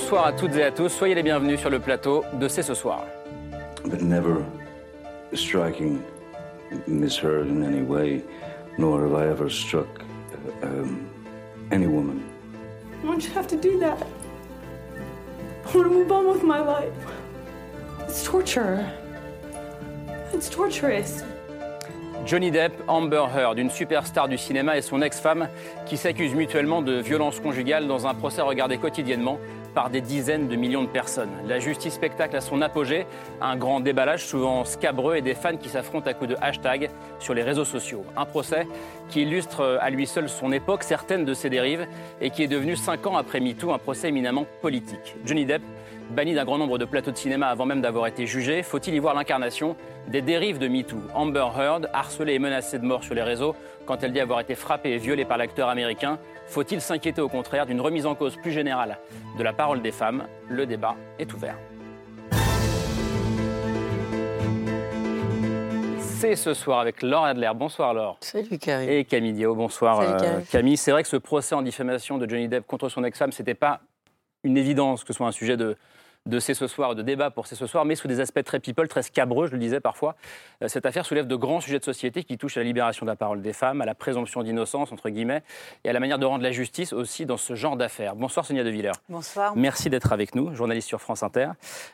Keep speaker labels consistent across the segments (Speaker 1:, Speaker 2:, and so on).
Speaker 1: Bonsoir à toutes et à tous, soyez les bienvenus sur le plateau de C'est ce soir.
Speaker 2: but never striking Miss Heard in any way, nor have I ever struck uh, um, any woman.
Speaker 3: Why don't you have to do that? I want to move on with my life. It's torture. It's torturous.
Speaker 1: Johnny Depp, Amber Heard, une superstar du cinéma et son ex-femme qui s'accusent mutuellement de violence conjugale dans un procès regardé quotidiennement par des dizaines de millions de personnes. La justice spectacle à son apogée, un grand déballage souvent scabreux et des fans qui s'affrontent à coups de hashtag sur les réseaux sociaux. Un procès qui illustre à lui seul son époque, certaines de ses dérives, et qui est devenu cinq ans après MeToo un procès éminemment politique. Johnny Depp banni d'un grand nombre de plateaux de cinéma avant même d'avoir été jugé, faut-il y voir l'incarnation des dérives de MeToo? Amber Heard, harcelée et menacée de mort sur les réseaux quand elle dit avoir été frappée et violée par l'acteur américain, faut-il s'inquiéter au contraire d'une remise en cause plus générale de la parole des femmes? Le débat est ouvert. C'est ce soir avec Laure Adler. Bonsoir Laure.
Speaker 4: Salut Karim.
Speaker 1: Et Camille Diao. Bonsoir
Speaker 4: Salut,
Speaker 1: euh,
Speaker 4: Camille.
Speaker 1: Camille. C'est vrai que ce procès en diffamation de Johnny Depp contre son ex-femme, c'était pas une évidence que ce soit un sujet de, de C'est ce soir, de débat pour C'est ce soir, mais sous des aspects très people, très scabreux, je le disais parfois. Euh, Cette affaire soulève de grands sujets de société qui touchent à la libération de la parole des femmes, à la présomption d'innocence, entre guillemets, et à la manière de rendre la justice aussi dans ce genre d'affaires. Bonsoir Sonia De Villers.
Speaker 4: Bonsoir.
Speaker 1: Merci d'être avec nous, journaliste sur France Inter.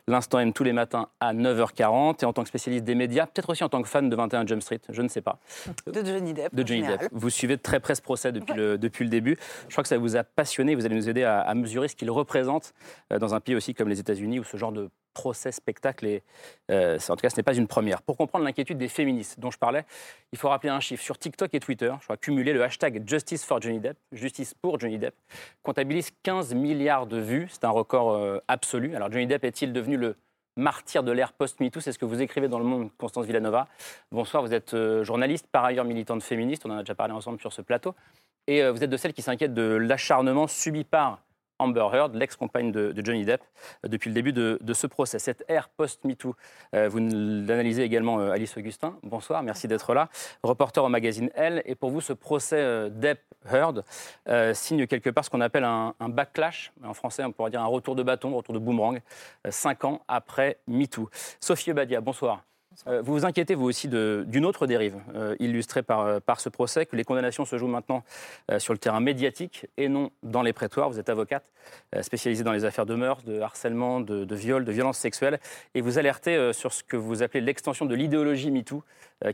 Speaker 1: L'instant M tous les matins à 9h40 et en tant que spécialiste des médias, peut-être aussi en tant que fan de 21 Jump Street, je ne sais pas.
Speaker 4: De Johnny Depp.
Speaker 1: De Johnny. Depp. Vous suivez de très près ce procès depuis, le, depuis le début. Je crois que ça vous a passionné. Vous allez nous aider à, à mesurer ce qu'il représente euh, dans un pays aussi comme les États-Unis où ce genre de procès, spectacle, est, euh, en tout cas, ce n'est pas une première. Pour comprendre l'inquiétude des féministes dont je parlais, il faut rappeler un chiffre. Sur TikTok et Twitter, je crois cumuler le hashtag Justice for Johnny Depp, justice pour Johnny Depp, comptabilise 15 milliards de vues. C'est un record euh, absolu. Alors, Johnny Depp est-il devenu le martyr de l'ère post-MeToo? C'est ce que vous écrivez dans Le Monde, Constance Villanova. Bonsoir, vous êtes euh, journaliste, par ailleurs militante féministe, on en a déjà parlé ensemble sur ce plateau. Et vous êtes de celles qui s'inquiètent de l'acharnement subi par Amber Heard, l'ex-compagne de, Johnny Depp, euh, depuis le début de, ce procès. Cette ère post-MeToo, euh, vous l'analysez également, euh, Alice Augustin. Bonsoir, merci d'être là. Reporter au magazine Elle. Et pour vous, ce procès Depp-Heard signe quelque part ce qu'on appelle un, backlash. En français, on pourrait dire un retour de bâton, retour de boomerang, cinq ans après MeToo. Sophie Obadia, bonsoir. Euh, vous vous inquiétez, vous aussi, d'une autre dérive euh, illustrée par, euh, par ce procès, que les condamnations se jouent maintenant euh, sur le terrain médiatique et non dans les prétoires. Vous êtes avocate euh, spécialisée dans les affaires de mœurs, de harcèlement, de, de viol, de violences sexuelles, et vous alertez sur ce que vous appelez l'extension de l'idéologie MeToo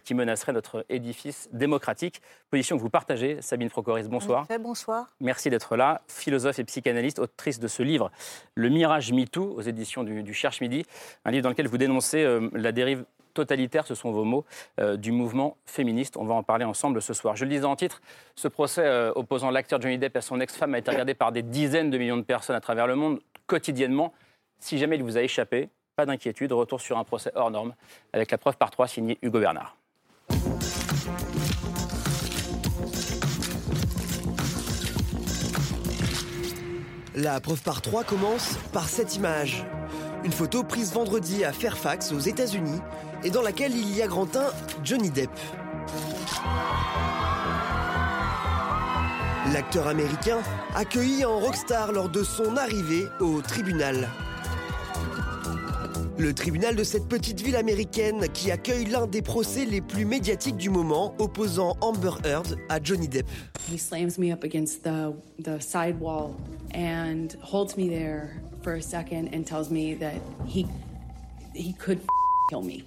Speaker 1: qui menacerait notre édifice démocratique. Position que vous partagez, Sabine Procoris, bonsoir.
Speaker 4: Effet, bonsoir.
Speaker 1: Merci d'être là. Philosophe et psychanalyste, autrice de ce livre, Le Mirage MeToo, aux éditions du, du Cherche Midi. Un livre dans lequel vous dénoncez la dérive totalitaire, ce sont vos mots, euh, du mouvement féministe. On va en parler ensemble ce soir. Je le disais en titre, ce procès euh, opposant l'acteur Johnny Depp à son ex-femme a été regardé par des dizaines de millions de personnes à travers le monde quotidiennement. Si jamais il vous a échappé, pas d'inquiétude, retour sur un procès hors norme avec la preuve par trois signée Hugo Bernard.
Speaker 5: La preuve par trois commence par cette image. Une photo prise vendredi à Fairfax, aux États-Unis, et dans laquelle il y a grand un Johnny Depp. L'acteur américain accueilli en rockstar lors de son arrivée au tribunal. Le tribunal de cette petite ville américaine qui accueille l'un des procès les plus médiatiques du moment opposant Amber Heard à Johnny Depp.
Speaker 6: He slams me up against the the side wall and holds me there for a second and tells me that he he could kill me.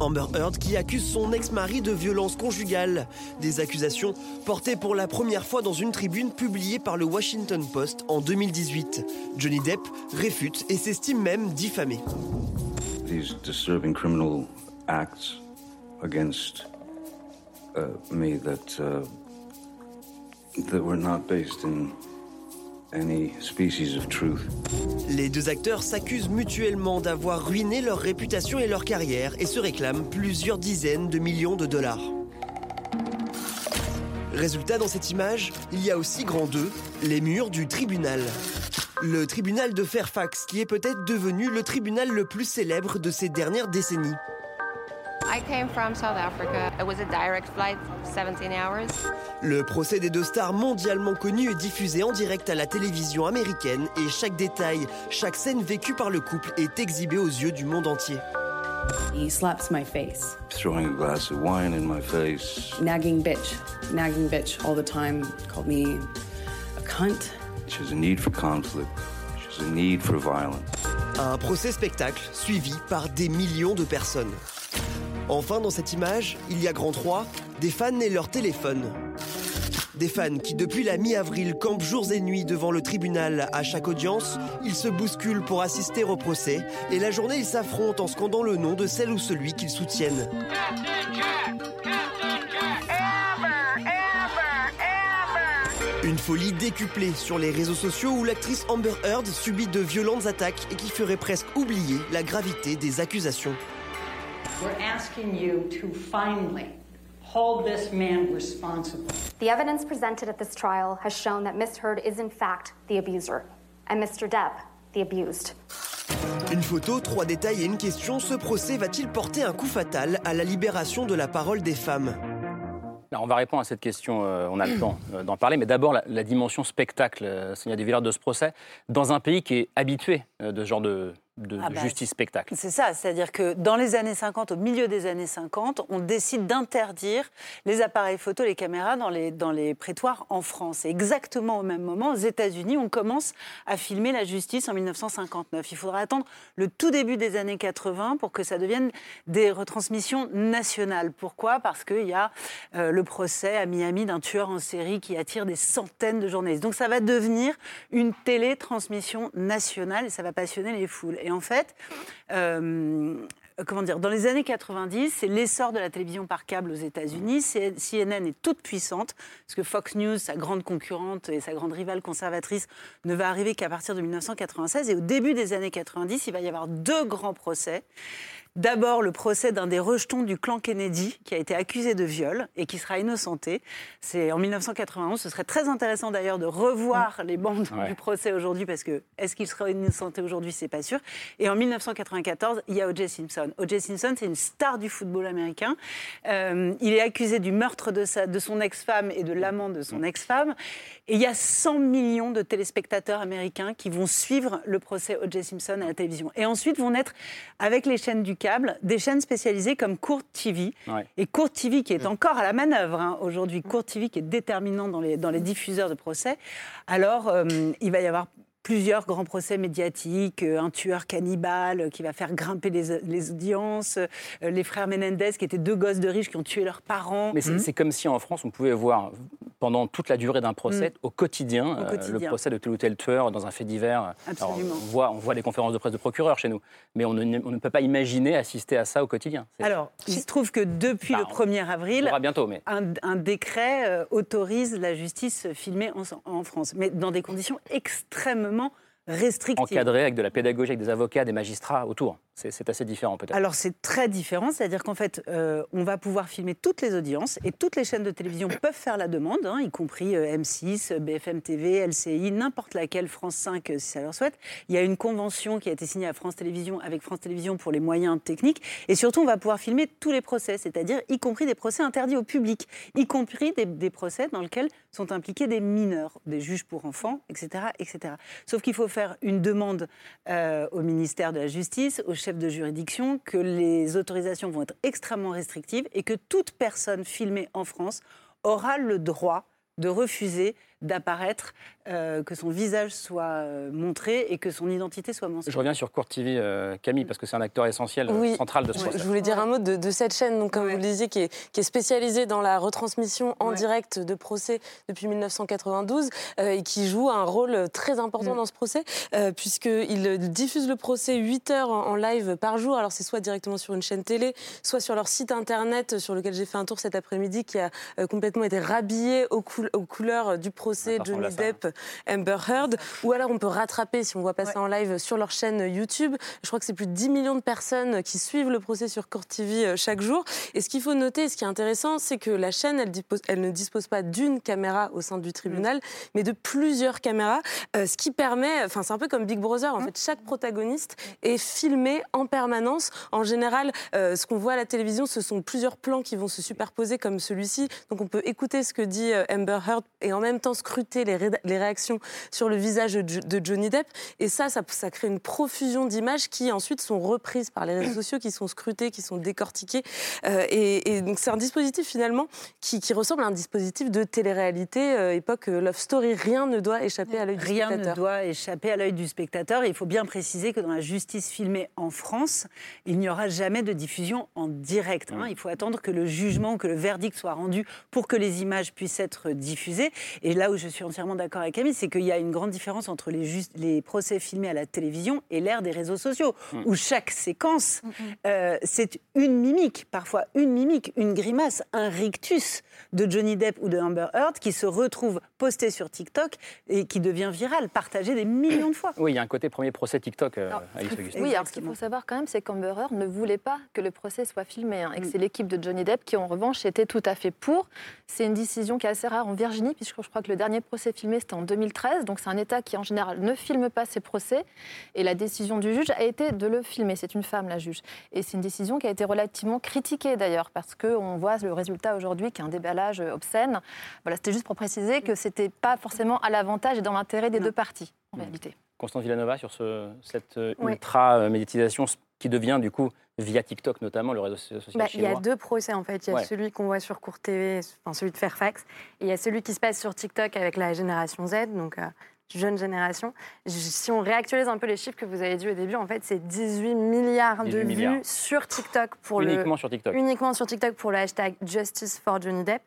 Speaker 5: Amber Heard qui accuse son ex-mari de violence conjugale. Des accusations portées pour la première fois dans une tribune publiée par le Washington Post en 2018. Johnny Depp réfute et s'estime même diffamé.
Speaker 2: These disturbing criminal acts against uh, me that uh, that were
Speaker 5: Les deux acteurs s'accusent mutuellement d'avoir ruiné leur réputation et leur carrière et se réclament plusieurs dizaines de millions de dollars. Résultat, dans cette image, il y a aussi grand 2, les murs du tribunal. Le tribunal de Fairfax, qui est peut-être devenu le tribunal le plus célèbre de ces dernières décennies.
Speaker 4: I came from South Africa. It was a direct flight, 17 hours.
Speaker 5: Le procès des deux stars mondialement connues est diffusé en direct à la télévision américaine et chaque détail, chaque scène vécue par le couple est exhibé aux yeux du monde entier.
Speaker 6: He slaps my face.
Speaker 2: Throwing a glass of wine in my face.
Speaker 6: Nagging bitch. Nagging bitch all the time. Called me a cunt.
Speaker 2: She has a need for conflict. She has a need for violence.
Speaker 5: Un procès spectacle suivi par des millions de personnes. Enfin, dans cette image, il y a grand 3, des fans et leur téléphone. Des fans qui, depuis la mi-avril, campent jours et nuits devant le tribunal à chaque audience. Ils se bousculent pour assister au procès et la journée, ils s'affrontent en scandant le nom de celle ou celui qu'ils soutiennent. Une folie décuplée sur les réseaux sociaux où l'actrice Amber Heard subit de violentes attaques et qui ferait presque oublier la gravité des accusations.
Speaker 7: We're asking you to finally hold this man responsible.
Speaker 8: The evidence presented at this trial has shown that Miss Heard is in fact the abuser and Mr. Depp the abused.
Speaker 5: Une photo, trois détails et une question, ce procès va-t-il porter un coup fatal à la libération de la parole des femmes?
Speaker 1: Alors, on va répondre à cette question, euh, on a le temps euh, d'en parler, mais d'abord la, la dimension spectacle, euh, Sonia Desvillers, de ce procès, dans un pays qui est habitué euh, de ce genre de, de-
Speaker 9: Ah bah,
Speaker 1: justice spectacle.
Speaker 9: C'est ça, c'est-à-dire que dans les années 50, au milieu des années 50, on décide d'interdire les appareils photo, les caméras dans les, dans les prétoires en France. Et exactement au même moment, aux États-Unis, on commence à filmer la justice en 1959. Il faudra attendre le tout début des années 80 pour que ça devienne des retransmissions nationales. Pourquoi? Parce qu'il y a euh, le procès à Miami d'un tueur en série qui attire des centaines de journalistes. Donc ça va devenir une télétransmission nationale et ça va passionner les foules. Et en fait, euh, comment dire, dans les années 90, c'est l'essor de la télévision par câble aux États-Unis. CNN est toute puissante, parce que Fox News, sa grande concurrente et sa grande rivale conservatrice, ne va arriver qu'à partir de 1996. Et au début des années 90, il va y avoir deux grands procès. D'abord, le procès d'un des rejetons du clan Kennedy, qui a été accusé de viol et qui sera innocenté. C'est en 1991. Ce serait très intéressant d'ailleurs de revoir les bandes
Speaker 1: Ouais.
Speaker 9: du procès aujourd'hui, parce que est-ce qu'il sera innocenté aujourd'hui, c'est pas sûr. Et en 1994, il y a O.J. Simpson. O.J. Simpson, c'est une star du football américain. Euh, il est accusé du meurtre de, sa, de son ex-femme et de l'amant de son ex-femme. Et il y a 100 millions de téléspectateurs américains qui vont suivre le procès O.J. Simpson à la télévision. Et ensuite vont naître, avec les chaînes du câble, des chaînes spécialisées comme Court TV.
Speaker 1: Ouais.
Speaker 9: Et Court TV qui est encore à la manœuvre hein, aujourd'hui, Court TV qui est déterminant dans les, dans les diffuseurs de procès. Alors, euh, il va y avoir plusieurs grands procès médiatiques, euh, un tueur cannibale euh, qui va faire grimper les, les audiences, euh, les frères Menendez qui étaient deux gosses de riches qui ont tué leurs parents.
Speaker 1: Mais c'est c'est comme si en France, on pouvait voir pendant toute la durée d'un procès, au quotidien,
Speaker 9: Mm. Au
Speaker 1: euh,
Speaker 9: quotidien.
Speaker 1: le procès de tel ou tel tueur dans un fait divers. Alors,
Speaker 9: Absolument.
Speaker 1: on, voit, on voit les conférences de presse de procureurs chez nous, mais on ne, on ne peut pas imaginer assister à ça au quotidien.
Speaker 9: Alors, il se trouve que depuis
Speaker 1: Bah,
Speaker 9: le 1er
Speaker 1: on
Speaker 9: avril,
Speaker 1: verra bientôt, mais
Speaker 9: un, un décret euh, autorise la justice filmée en, en France, mais dans des conditions extrêmement restrictives.
Speaker 1: encadré avec de la pédagogie, avec des avocats, des magistrats autour. C'est assez différent peut-être.
Speaker 9: Alors c'est très différent, c'est-à-dire qu'en fait, euh, on va pouvoir filmer toutes les audiences et toutes les chaînes de télévision peuvent faire la demande, hein, y compris euh, M6, BFM TV, LCI, n'importe laquelle, France 5 euh, si ça leur souhaite. Il y a une convention qui a été signée à France Télévisions avec France Télévisions pour les moyens techniques et surtout on va pouvoir filmer tous les procès, c'est-à-dire y compris des procès interdits au public, y compris des, procès dans lesquels sont impliqués des mineurs, des juges pour enfants, etc. etc. Sauf qu'il faut faire une demande au ministère de la Justice, au chef de juridiction, que les autorisations vont être extrêmement restrictives et que toute personne filmée en France aura le droit de refuser d'apparaître, euh, que son visage soit euh, montré et que son identité soit mentionnée.
Speaker 1: Je reviens sur Court TV, euh, Camille, parce que c'est un acteur essentiel,
Speaker 10: Oui.
Speaker 1: central de ce
Speaker 10: Je,
Speaker 1: procès.
Speaker 10: je voulais dire un mot de, de cette chaîne, donc, comme
Speaker 9: Ouais.
Speaker 10: vous le disiez, qui est, qui est spécialisée dans la retransmission en
Speaker 9: Ouais.
Speaker 10: direct de procès depuis 1992 euh, et qui joue un rôle très important
Speaker 9: Mm.
Speaker 10: dans ce procès, euh, puisqu'ils diffusent le procès 8 heures en, en live par jour. Alors, c'est soit directement sur une chaîne télé, soit sur leur site internet, sur lequel j'ai fait un tour cet après-midi, qui a euh, complètement été rhabillé aux, aux couleurs du procès procès Johnny. Depp, Amber Heard, ou alors on peut rattraper si on voit passer en live sur leur chaîne YouTube. Je crois que c'est plus de 10 millions de personnes qui suivent le procès sur Court TV euh, chaque jour. Et ce qu'il faut noter, ce qui est intéressant, c'est que la chaîne, elle, dispose- elle ne dispose pas d'une caméra au sein du tribunal, mais de plusieurs caméras, euh, ce qui permet, enfin c'est un peu comme Big Brother, en fait, chaque protagoniste est filmé en permanence. En général, euh, ce qu'on voit à la télévision, ce sont plusieurs plans qui vont se superposer comme celui-ci. Donc on peut écouter ce que dit Amber Heard et en même temps scruter les, ré- les réactions sur le visage de, Jo- de Johnny Depp. Et ça, ça, ça crée une profusion d'images qui ensuite sont reprises par les réseaux sociaux, qui sont scrutées, qui sont décortiquées. Euh, et, et donc c'est un dispositif finalement qui, qui ressemble à un dispositif de télé-réalité euh, époque euh, Love Story. Rien ne doit échapper à l'œil du
Speaker 9: Rien ne
Speaker 10: spectateur.
Speaker 9: doit échapper à l'œil du spectateur. Et il faut bien préciser que dans la justice filmée en France, il n'y aura jamais de diffusion en direct. hein. Il faut attendre que le jugement, que le verdict soit rendu pour que les images puissent être diffusées. Et là où je suis entièrement d'accord avec Camille, c'est qu'il y a une grande différence entre les, procès filmés à la télévision et l'ère des réseaux sociaux, où chaque séquence, euh, c'est une mimique, parfois une mimique, une grimace, un rictus de Johnny Depp ou de Amber Heard qui se retrouve posté sur TikTok et qui devient viral, partagé des millions de fois.
Speaker 1: Oui, il y a un côté premier procès TikTok, euh, Alice.
Speaker 11: Oui, alors ce qu'il faut savoir quand même, c'est qu'Amber Heard ne voulait pas que le procès soit filmé hein, et que c'est l'équipe de Johnny Depp qui, en revanche, était tout à fait pour. C'est une décision qui est assez rare en Virginie, puisque je crois que le dernier procès filmé, c'était en 2013. Donc c'est un État qui, en général, ne filme pas ses procès. Et la décision du juge a été de le filmer. C'est une femme, la juge. Et c'est une décision qui a été relativement critiquée, d'ailleurs, parce qu'on voit le résultat aujourd'hui, qui est un déballage obscène. Voilà, c'était juste pour préciser que c'était pas forcément à l'avantage et dans l'intérêt des deux parties, en réalité.
Speaker 1: Constance Villanova sur ce, cette euh,
Speaker 12: Oui.
Speaker 1: ultra-médiatisation qui devient du coup, via TikTok notamment, le réseau social
Speaker 12: Bah, il y a deux procès en fait. Il y a
Speaker 1: Ouais.
Speaker 12: celui qu'on voit sur Court TV, enfin celui de Fairfax, et il y a celui qui se passe sur TikTok avec la génération Z, donc euh, jeune génération. Si on réactualise un peu les chiffres que vous avez dit au début, en fait, c'est 18 milliards de
Speaker 1: 18
Speaker 12: vues sur TikTok pour
Speaker 1: Uniquement
Speaker 12: le
Speaker 1: sur TikTok.
Speaker 12: uniquement sur TikTok pour le hashtag Justice for Johnny Depp.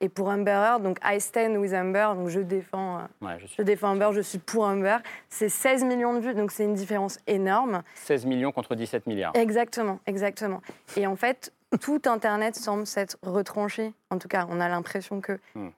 Speaker 12: Et pour Amber Heard, donc I stand with Amber, donc je défends, euh,
Speaker 1: Ouais, je suis
Speaker 12: je défends Amber, je suis pour Amber. C'est 16 millions de vues, donc c'est une différence énorme.
Speaker 1: 16 millions contre 17 milliards.
Speaker 12: Exactement, exactement. Et en fait, tout Internet semble s'être retranché. En tout cas, on a l'impression que
Speaker 1: Hmm.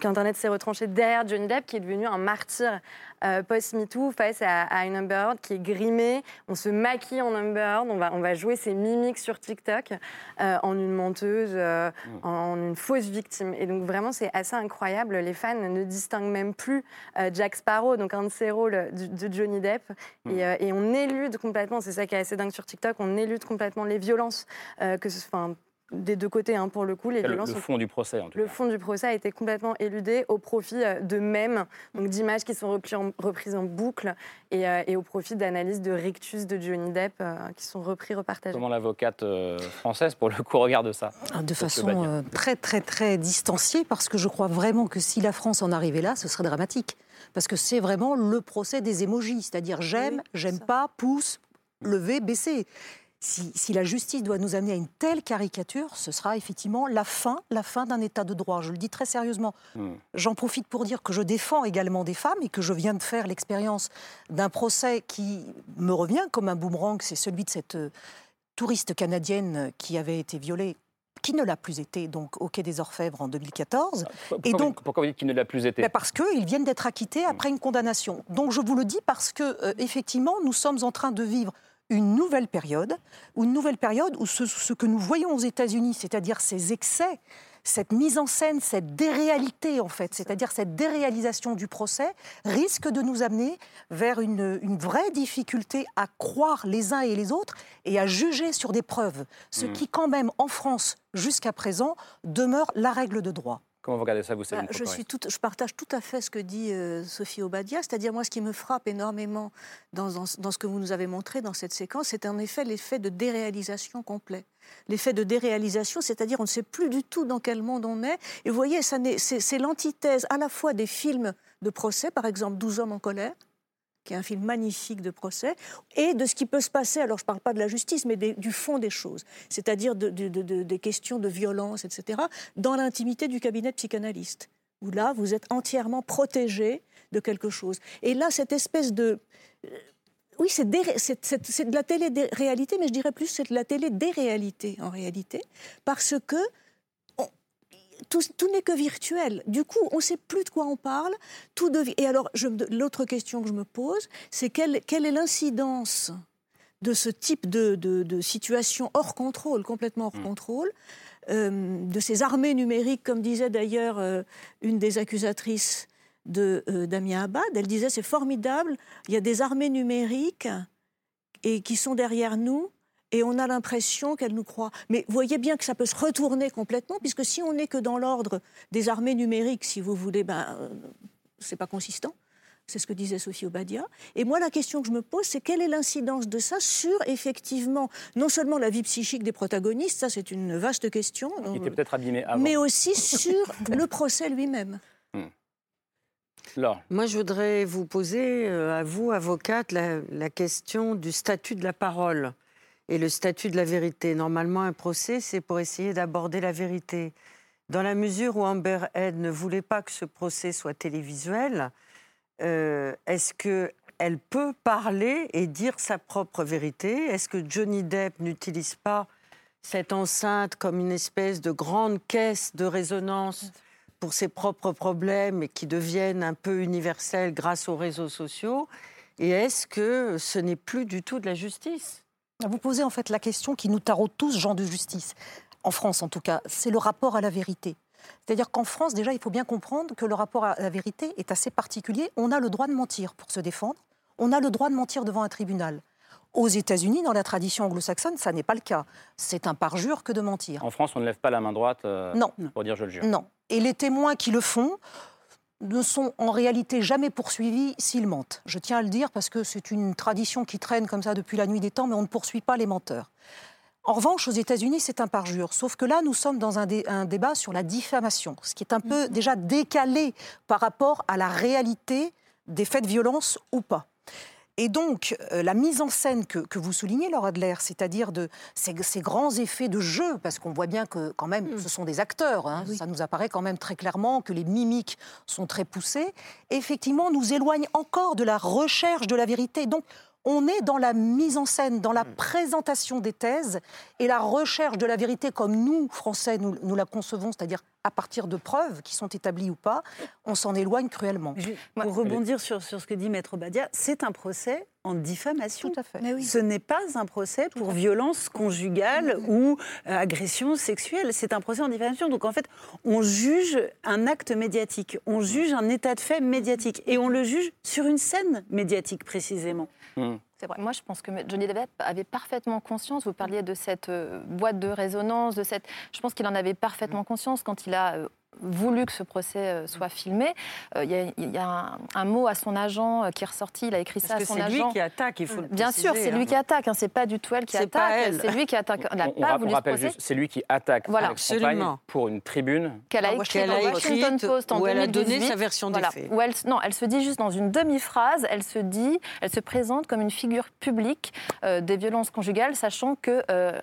Speaker 12: qu'Internet s'est retranché derrière Johnny Depp, qui est devenu un martyr euh, post-MeToo face à, à une Amber Heard qui est grimée. On se maquille en Amber Heard, on va, on va jouer ses mimiques sur TikTok euh, en une menteuse, euh,
Speaker 1: Hmm.
Speaker 12: en une fausse victime. Et donc vraiment, c'est assez incroyable. Les fans ne distinguent même plus Jack Sparrow, donc un de ses rôles de Johnny Depp.
Speaker 1: Hmm.
Speaker 12: Et, et on élude complètement, c'est ça qui est assez dingue sur TikTok, on élude complètement les violences, que ce, enfin, des deux côtés hein, pour le coup. Les
Speaker 1: Le,
Speaker 12: violences
Speaker 1: le
Speaker 12: sont-
Speaker 1: fond du procès, en tout
Speaker 12: le
Speaker 1: cas.
Speaker 12: fond du procès a été complètement éludé au profit euh, de mèmes, donc d'images qui sont repris en- reprises en boucle et, euh, et au profit d'analyses de rictus de Johnny Depp euh, qui sont repris, repartagés.
Speaker 1: Comment l'avocate euh, française, pour le coup, regarde ça
Speaker 13: Ah, De façon euh, très, très, très distanciée, parce que je crois vraiment que si la France en arrivait là, ce serait dramatique. Parce que c'est vraiment le procès des émojis, c'est-à-dire j'aime, j'aime pas, pouce, lever, baisser. Si, si la justice doit nous amener à une telle caricature, ce sera effectivement la fin, la fin d'un état de droit. Je le dis très sérieusement.
Speaker 1: Hmm.
Speaker 13: J'en profite pour dire que je défends également des femmes et que je viens de faire l'expérience d'un procès qui me revient comme un boomerang. C'est celui de cette euh, touriste canadienne qui avait été violée, qui ne l'a plus été, donc au Quai des Orfèvres en 2014.
Speaker 1: Pourquoi,
Speaker 13: et
Speaker 1: vous-
Speaker 13: donc,
Speaker 1: pourquoi vous dites qu'il ne l'a plus été?
Speaker 13: Ben, parce qu'ils viennent d'être acquittés après une condamnation. Donc je vous le dis parce que euh, effectivement, nous sommes en train de vivre une nouvelle période, une nouvelle période où ce, ce que nous voyons aux États-Unis, c'est-à-dire ces excès, cette mise en scène, cette déréalité en fait, c'est-à-dire cette déréalisation du procès, risque de nous amener vers une, une vraie difficulté à croire les uns et les autres et à juger sur des preuves, ce
Speaker 1: Mm.
Speaker 13: qui quand même en France jusqu'à présent demeure la règle de droit.
Speaker 1: Comment vous regardez ça, vous,
Speaker 14: Bah,
Speaker 1: Céline
Speaker 14: je,
Speaker 1: Poporet
Speaker 14: suis tout- je partage tout à fait ce que dit euh, Sophie Obadia, c'est-à-dire moi ce qui me frappe énormément dans, dans- dans ce que vous nous avez montré dans cette séquence, c'est en effet l'effet de déréalisation complet. L'effet de déréalisation, c'est-à-dire on ne sait plus du tout dans quel monde on est. Et vous voyez, c'est l'antithèse à la fois des films de procès, par exemple 12 hommes en colère, qui est un film magnifique de procès, et de ce qui peut se passer, alors je ne parle pas de la justice, mais du fond des choses, c'est-à-dire de- de- de- de- des questions de violence, etc., dans l'intimité du cabinet psychanalyste, où là, vous êtes entièrement protégé de quelque chose. Et là, cette espèce de... euh, Oui, c'est de la télé-réalité, mais je dirais plus c'est de la télé-déréalité en réalité, parce que tout, tout n'est que virtuel. Du coup, on ne sait plus de quoi on parle. Tout devient... Et alors, l'autre question que je me pose, c'est quelle, quelle est l'incidence de ce type de, de- de situation hors contrôle, complètement hors contrôle, euh, de ces armées numériques, comme disait d'ailleurs euh, une des accusatrices de euh, Damien Abad. Elle disait c'est formidable, il y a des armées numériques et qui sont derrière nous. Et on a l'impression qu'elles nous croient. Mais vous voyez bien que ça peut se retourner complètement, puisque si on n'est que dans l'ordre des armées numériques, si vous voulez, ben, euh, c'est pas consistant. C'est ce que disait Sophie Obadia. Et moi, la question que je me pose, c'est quelle est l'incidence de ça sur, effectivement, non seulement la vie psychique des protagonistes, ça c'est une vaste question,
Speaker 1: Qui était peut-être abîmé avant.
Speaker 14: mais aussi sur le procès lui-même.
Speaker 1: Laure.
Speaker 15: Moi, je voudrais vous poser, euh, à vous, avocate, la, la question du statut de la parole et le statut de la vérité. Normalement, un procès, c'est pour essayer d'aborder la vérité. Dans la mesure où Amber Heard ne voulait pas que ce procès soit télévisuel, euh, est-ce qu'elle peut parler et dire sa propre vérité? Est-ce que Johnny Depp n'utilise pas cette enceinte comme une espèce de grande caisse de résonance pour ses propres problèmes et qui deviennent un peu universels grâce aux réseaux sociaux? Et est-ce que ce n'est plus du tout de la justice?
Speaker 13: Vous posez en fait la question qui nous taraude tous, gens de justice, en France en tout cas, c'est le rapport à la vérité. C'est-à-dire qu'en France, déjà, il faut bien comprendre que le rapport à la vérité est assez particulier. On a le droit de mentir pour se défendre, on a le droit de mentir devant un tribunal. Aux États-Unis, dans la tradition anglo-saxonne, ça n'est pas le cas. C'est un parjure que de mentir.
Speaker 1: En France, on ne lève pas la main droite euh,
Speaker 13: Non.
Speaker 1: pour dire je le jure.
Speaker 13: Non. Et les témoins qui le font ne sont en réalité jamais poursuivis s'ils mentent. Je tiens à le dire parce que c'est une tradition qui traîne comme ça depuis la nuit des temps, mais on ne poursuit pas les menteurs. En revanche, aux États-Unis, c'est un parjure. Sauf que là, nous sommes dans un, dé- un débat sur la diffamation, ce qui est un peu déjà décalé par rapport à la réalité des faits de violence ou pas. Et donc, euh, la mise en scène que, que vous soulignez, Laura Adler, c'est-à-dire de ces, ces grands effets de jeu, parce qu'on voit bien que quand même, ce sont des acteurs, hein, ça nous apparaît quand même très clairement que les mimiques sont très poussées, effectivement, nous éloigne encore de la recherche de la vérité. Donc, on est dans la mise en scène, dans la présentation des thèses et la recherche de la vérité comme nous, Français, nous, nous la concevons, c'est-à-dire à partir de preuves qui sont établies ou pas, on s'en éloigne cruellement.
Speaker 9: Pour rebondir sur, sur ce que dit Maître Badia, c'est un procès en diffamation.
Speaker 13: Tout à fait.
Speaker 9: Ce n'est pas un procès pour violence conjugale ou euh, agression sexuelle. C'est un procès en diffamation. Donc en fait, on juge un acte médiatique, on juge un état de fait médiatique et on le juge sur une scène médiatique précisément.
Speaker 11: C'est vrai. Moi, je pense que Johnny Depp avait parfaitement conscience. Vous parliez de cette euh, boîte de résonance, de cette. Je pense qu'il en avait parfaitement conscience quand il a. voulu que ce procès euh, soit filmé. Euh, Il y a, il y a un, un mot à son agent euh, qui est ressorti, il a écrit ça à son
Speaker 15: c'est lui
Speaker 11: agent.
Speaker 15: qui attaque, il faut le
Speaker 11: Bien sûr, c'est lui
Speaker 15: hein.
Speaker 11: qui attaque, hein, c'est pas du tout elle qui attaque,
Speaker 15: elle.
Speaker 11: c'est lui qui attaque.
Speaker 1: On, on
Speaker 11: pas
Speaker 1: on
Speaker 11: voulu ce
Speaker 1: rappelle
Speaker 11: procès.
Speaker 1: juste, c'est lui qui attaque
Speaker 11: Voilà.
Speaker 15: Absolument.
Speaker 1: pour une tribune.
Speaker 11: qu'elle a écrit
Speaker 15: qu'elle
Speaker 11: dans Washington
Speaker 15: écrite,
Speaker 11: Post en
Speaker 15: où elle a
Speaker 11: 2018.
Speaker 15: donné sa version des
Speaker 11: Voilà.
Speaker 15: faits.
Speaker 11: Où elle, non, elle se dit juste dans une demi-phrase, elle se dit, elle se présente comme une figure publique euh, des violences conjugales, sachant que euh,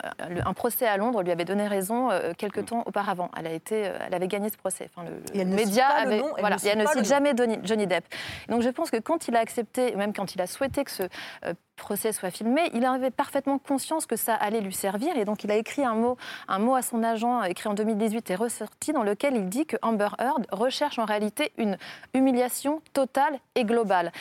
Speaker 11: un procès à Londres lui avait donné raison euh, quelques temps auparavant. Elle a été, euh, elle avait gagné ce procès. Enfin, le,
Speaker 13: Et elle
Speaker 11: le
Speaker 13: ne cite
Speaker 11: média
Speaker 13: pas le
Speaker 11: avait,
Speaker 13: nom, elle
Speaker 11: voilà,
Speaker 13: ne
Speaker 11: et elle ne cite
Speaker 13: le
Speaker 11: jamais Johnny, Johnny Depp. Donc je pense que quand il a accepté, même quand il a souhaité que ce euh, procès soit filmé, il avait parfaitement conscience que ça allait lui servir et donc il a écrit un mot, un mot à son agent, euh, écrit en 2018 et ressorti, dans lequel il dit que Amber Heard recherche en réalité une humiliation totale et globale.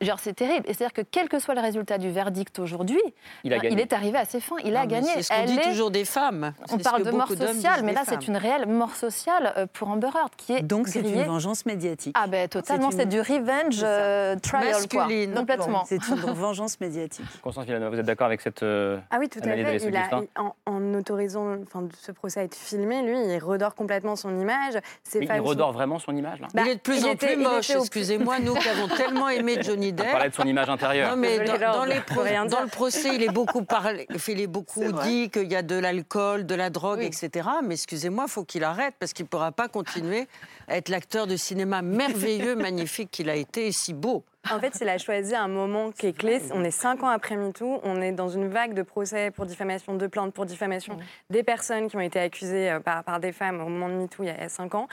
Speaker 11: Genre c'est terrible. Et c'est-à-dire que quel que soit le résultat du verdict aujourd'hui,
Speaker 1: Il a
Speaker 11: ben,
Speaker 1: gagné.
Speaker 11: est arrivé à ses fins. Il
Speaker 15: Non,
Speaker 11: a gagné.
Speaker 15: C'est ce qu'on
Speaker 11: Elle
Speaker 15: dit
Speaker 11: est-
Speaker 15: toujours des femmes.
Speaker 11: On parle de mort sociale, mais là c'est une réelle mort sociale euh, pour Amber Heard qui est
Speaker 9: Donc c'est une vengeance médiatique.
Speaker 11: Ah ben totalement,
Speaker 9: C'est une-
Speaker 11: du revenge euh, trial quoi.
Speaker 15: Masculine.
Speaker 11: Complètement.
Speaker 9: C'est une vengeance médiatique.
Speaker 1: Constance Villanova, vous êtes d'accord avec cette euh,
Speaker 12: Ah oui, tout à
Speaker 1: analyse
Speaker 12: fait.
Speaker 1: d'Alice
Speaker 12: Il a,
Speaker 1: Augustin
Speaker 12: il- en, en autorisant enfin, ce procès à être filmé, lui, il redore complètement son image. Ses
Speaker 1: Mais il
Speaker 12: sont-
Speaker 1: redore vraiment son image là
Speaker 12: Bah,
Speaker 15: il est de plus
Speaker 12: il
Speaker 15: en
Speaker 12: était-
Speaker 15: plus moche, excusez-moi, nous qui avons tellement aimé Johnny
Speaker 1: On
Speaker 15: Depp.
Speaker 1: parlait de son image intérieure.
Speaker 15: Non, mais dans, les pro- le procès, il est beaucoup parlé, il est beaucoup dit qu'il y a de l'alcool, de la drogue, etc. Mais excusez-moi, il faut qu'il arrête parce qu'il ne pourra pas continuer à être l'acteur de cinéma merveilleux, magnifique qu'il a été et si beau.
Speaker 12: En fait, il a choisi un moment qui est clé. On est cinq ans après MeToo. On est dans une vague de procès pour diffamation, de plaintes pour diffamation des personnes qui ont été accusées euh, par, par des femmes au moment de MeToo il y a cinq ans.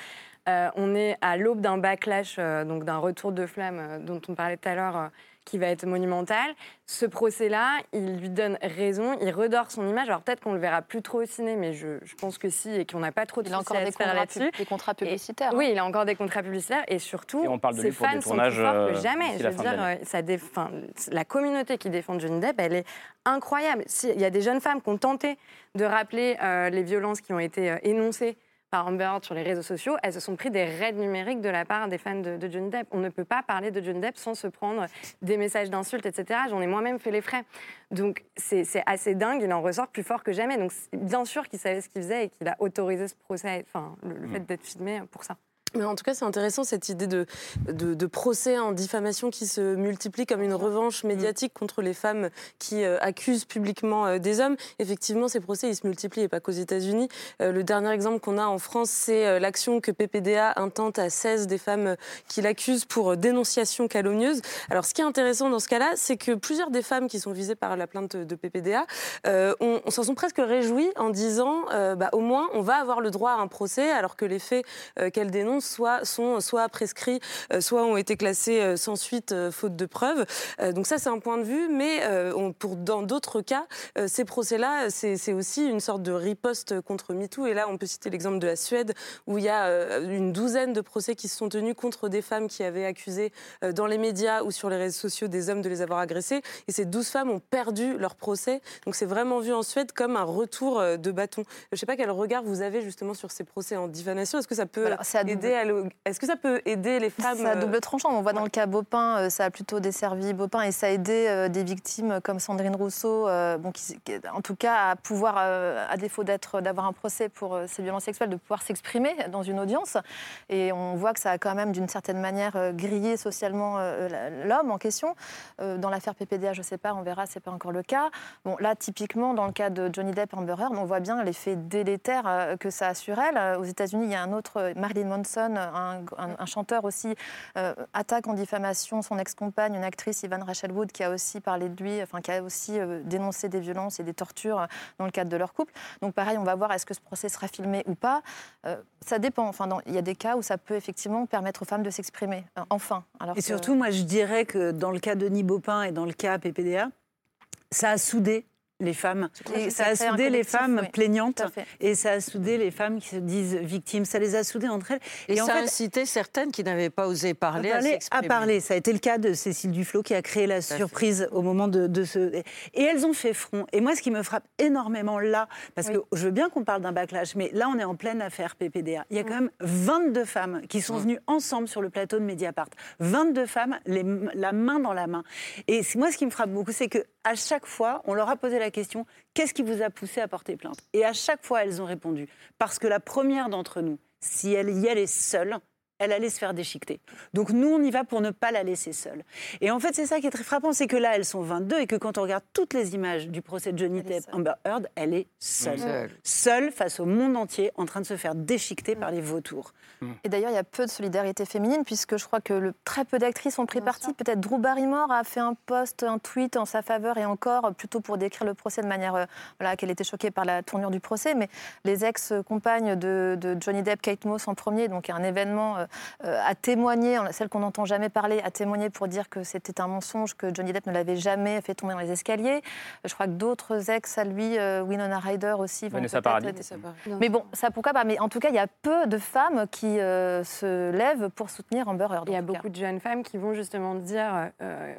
Speaker 12: Euh, on est à l'aube d'un backlash, euh, donc d'un retour de flamme euh, dont on parlait tout à l'heure, qui va être monumental. Ce procès-là, il lui donne raison, il redore son image. Alors peut-être qu'on le verra plus trop au ciné, mais je, je pense que si, et qu'on n'a pas trop de
Speaker 11: Il a
Speaker 12: soucis
Speaker 11: encore
Speaker 12: à
Speaker 11: des
Speaker 12: se faire
Speaker 11: contrats, des contrats publicitaires.
Speaker 12: Et- oui, il a encore des contrats publicitaires, et surtout,
Speaker 1: Et on parle de
Speaker 12: ses
Speaker 1: lui pour
Speaker 12: fans
Speaker 1: des
Speaker 12: sont plus forts
Speaker 1: euh,
Speaker 12: que jamais. Je
Speaker 1: la
Speaker 12: veux dire, euh, ça la communauté qui défend Johnny Depp, elle est incroyable. Si- Il y a des jeunes femmes qui ont tenté de rappeler euh, les violences qui ont été euh, énoncées par Amber Heard sur les réseaux sociaux, elles se sont pris des raids numériques de la part des fans de, de Johnny Depp. On ne peut pas parler de Johnny Depp sans se prendre des messages d'insultes, etc. J'en ai moi-même fait les frais. Donc c'est assez dingue, il en ressort plus fort que jamais. Donc bien sûr qu'il savait ce qu'il faisait et qu'il a autorisé ce procès, enfin le, le fait d'être filmé pour ça.
Speaker 10: Mais en tout cas, c'est intéressant cette idée de, de, de procès en diffamation qui se multiplie comme une revanche médiatique contre les femmes qui euh, accusent publiquement euh, des hommes. Effectivement, ces procès, ils se multiplient et pas qu'aux États-Unis. Euh, le dernier exemple qu'on a en France, c'est l'action que PPDA intente à 16 des femmes qui l'accusent pour dénonciation calomnieuse. Alors, ce qui est intéressant dans ce cas-là, c'est que plusieurs des femmes qui sont visées par la plainte de PPDA, on, on s'en sont presque réjouies en disant, bah, au moins, on va avoir le droit à un procès, alors que les faits qu'elles dénoncent soit, sont soit prescrits, euh, soit ont été classés euh, sans suite euh, faute de preuves. Donc ça, c'est un point de vue, mais on- pour, dans d'autres cas, ces procès-là, c'est aussi une sorte de riposte contre MeToo. Et là, on peut citer l'exemple de la Suède, où il y a une douzaine de procès qui se sont tenus contre des femmes qui avaient accusé dans les médias ou sur les réseaux sociaux des hommes de les avoir agressées. Et ces douze femmes ont perdu leur procès. Donc c'est vraiment vu en Suède comme un retour de bâton. Je ne sais pas quel regard vous avez justement sur ces procès en diffamation. Est-ce que ça peut
Speaker 11: Alors,
Speaker 10: aider Est-ce que ça peut aider les femmes
Speaker 11: C'est à
Speaker 10: euh,
Speaker 11: double tranchant. On voit dans le cas Bopin, euh, ça a plutôt desservi Bopin et ça a aidé euh, des victimes comme Sandrine Rousseau, euh, bon, qui, qui- en tout cas à pouvoir, euh, à défaut d'être, d'avoir un procès pour euh, ces violences sexuelles, de pouvoir s'exprimer dans une audience. Et on voit que ça a quand même d'une certaine manière euh, grillé socialement euh, l'homme en question. Euh, dans l'affaire PPDA, je ne sais pas, on verra, c'est pas encore le cas. Bon, là, typiquement, dans le cas de Johnny Depp Amber Heard, on voit bien l'effet délétère euh, que ça a sur elle. Euh, Aux États-Unis, il y a un autre, euh, Marilyn Manson, un, un- un chanteur aussi, euh, attaque en diffamation son ex-compagne, une actrice, Ivan Rachel Wood, qui a aussi parlé de lui, enfin, qui a aussi euh, dénoncé des violences et des tortures euh, dans le cadre de leur couple. Donc, pareil, on va voir est-ce que ce procès sera filmé ou pas. Euh, ça dépend. Enfin, il y a des cas où ça peut effectivement permettre aux femmes de s'exprimer, enfin. Alors
Speaker 9: Et
Speaker 11: que-
Speaker 9: surtout, moi, je dirais que dans le cas de Nibopin et dans le cas PPDA, ça a soudé les femmes.
Speaker 11: Et
Speaker 9: ça
Speaker 11: ça
Speaker 9: a soudé les femmes
Speaker 11: oui.
Speaker 9: plaignantes et ça a soudé les femmes qui se disent victimes. Ça les a soudées entre elles.
Speaker 15: Et,
Speaker 9: en
Speaker 15: ça a
Speaker 9: fait,
Speaker 15: incité certaines qui n'avaient pas osé parler à,
Speaker 9: parler, à parler. Ça a été le cas de Cécile Duflot qui a créé la surprise au moment de, de ce. Et elles ont fait front. Et moi, ce qui me frappe énormément là, parce que je veux bien qu'on parle d'un backlash, mais là, on est en pleine affaire PPDA. Il y a quand même 22 femmes qui sont venues ensemble sur le plateau de Mediapart. 22 femmes, les- la main dans la main. Et moi, ce qui me frappe beaucoup, c'est que à chaque fois, on leur a posé la question qu'est-ce qui vous a poussé à porter plainte? Et à chaque fois, elles ont répondu. Parce que la première d'entre nous, si elle y allait seule, elle allait se faire déchiqueter. Donc nous, on y va pour ne pas la laisser seule. Et en fait, c'est ça qui est très frappant, c'est que là, elles sont 22 et que quand on regarde toutes les images du procès de Johnny Depp, Amber Heard, elle est seule.
Speaker 11: Seule.
Speaker 9: Seule face au monde entier, en train de se faire déchiqueter par les vautours.
Speaker 11: Et d'ailleurs, il y a peu de solidarité féminine, puisque je crois que le, très peu d'actrices ont pris parti. Peut-être Drew Barrymore a fait un post, un tweet en sa faveur, et encore, plutôt pour décrire le procès de manière euh, voilà, qu'elle était choquée par la tournure du procès. Mais les ex-compagnes de, de Johnny Depp, Kate Moss en premier, donc un événement, euh, a témoigné, celle qu'on n'entend jamais parler, a témoigné pour dire que c'était un mensonge, que Johnny Depp ne l'avait jamais fait tomber dans les escaliers. Je crois que d'autres ex à lui, euh, Winona Ryder aussi, vont
Speaker 1: Vanessa
Speaker 11: peut-être-
Speaker 1: Paradis.
Speaker 11: mais bon, ça pourquoi pas. Mais en tout cas, il y a peu de femmes qui euh, se lèvent pour soutenir Amber Heard.
Speaker 12: Il y a beaucoup de jeunes femmes qui vont justement dire, euh,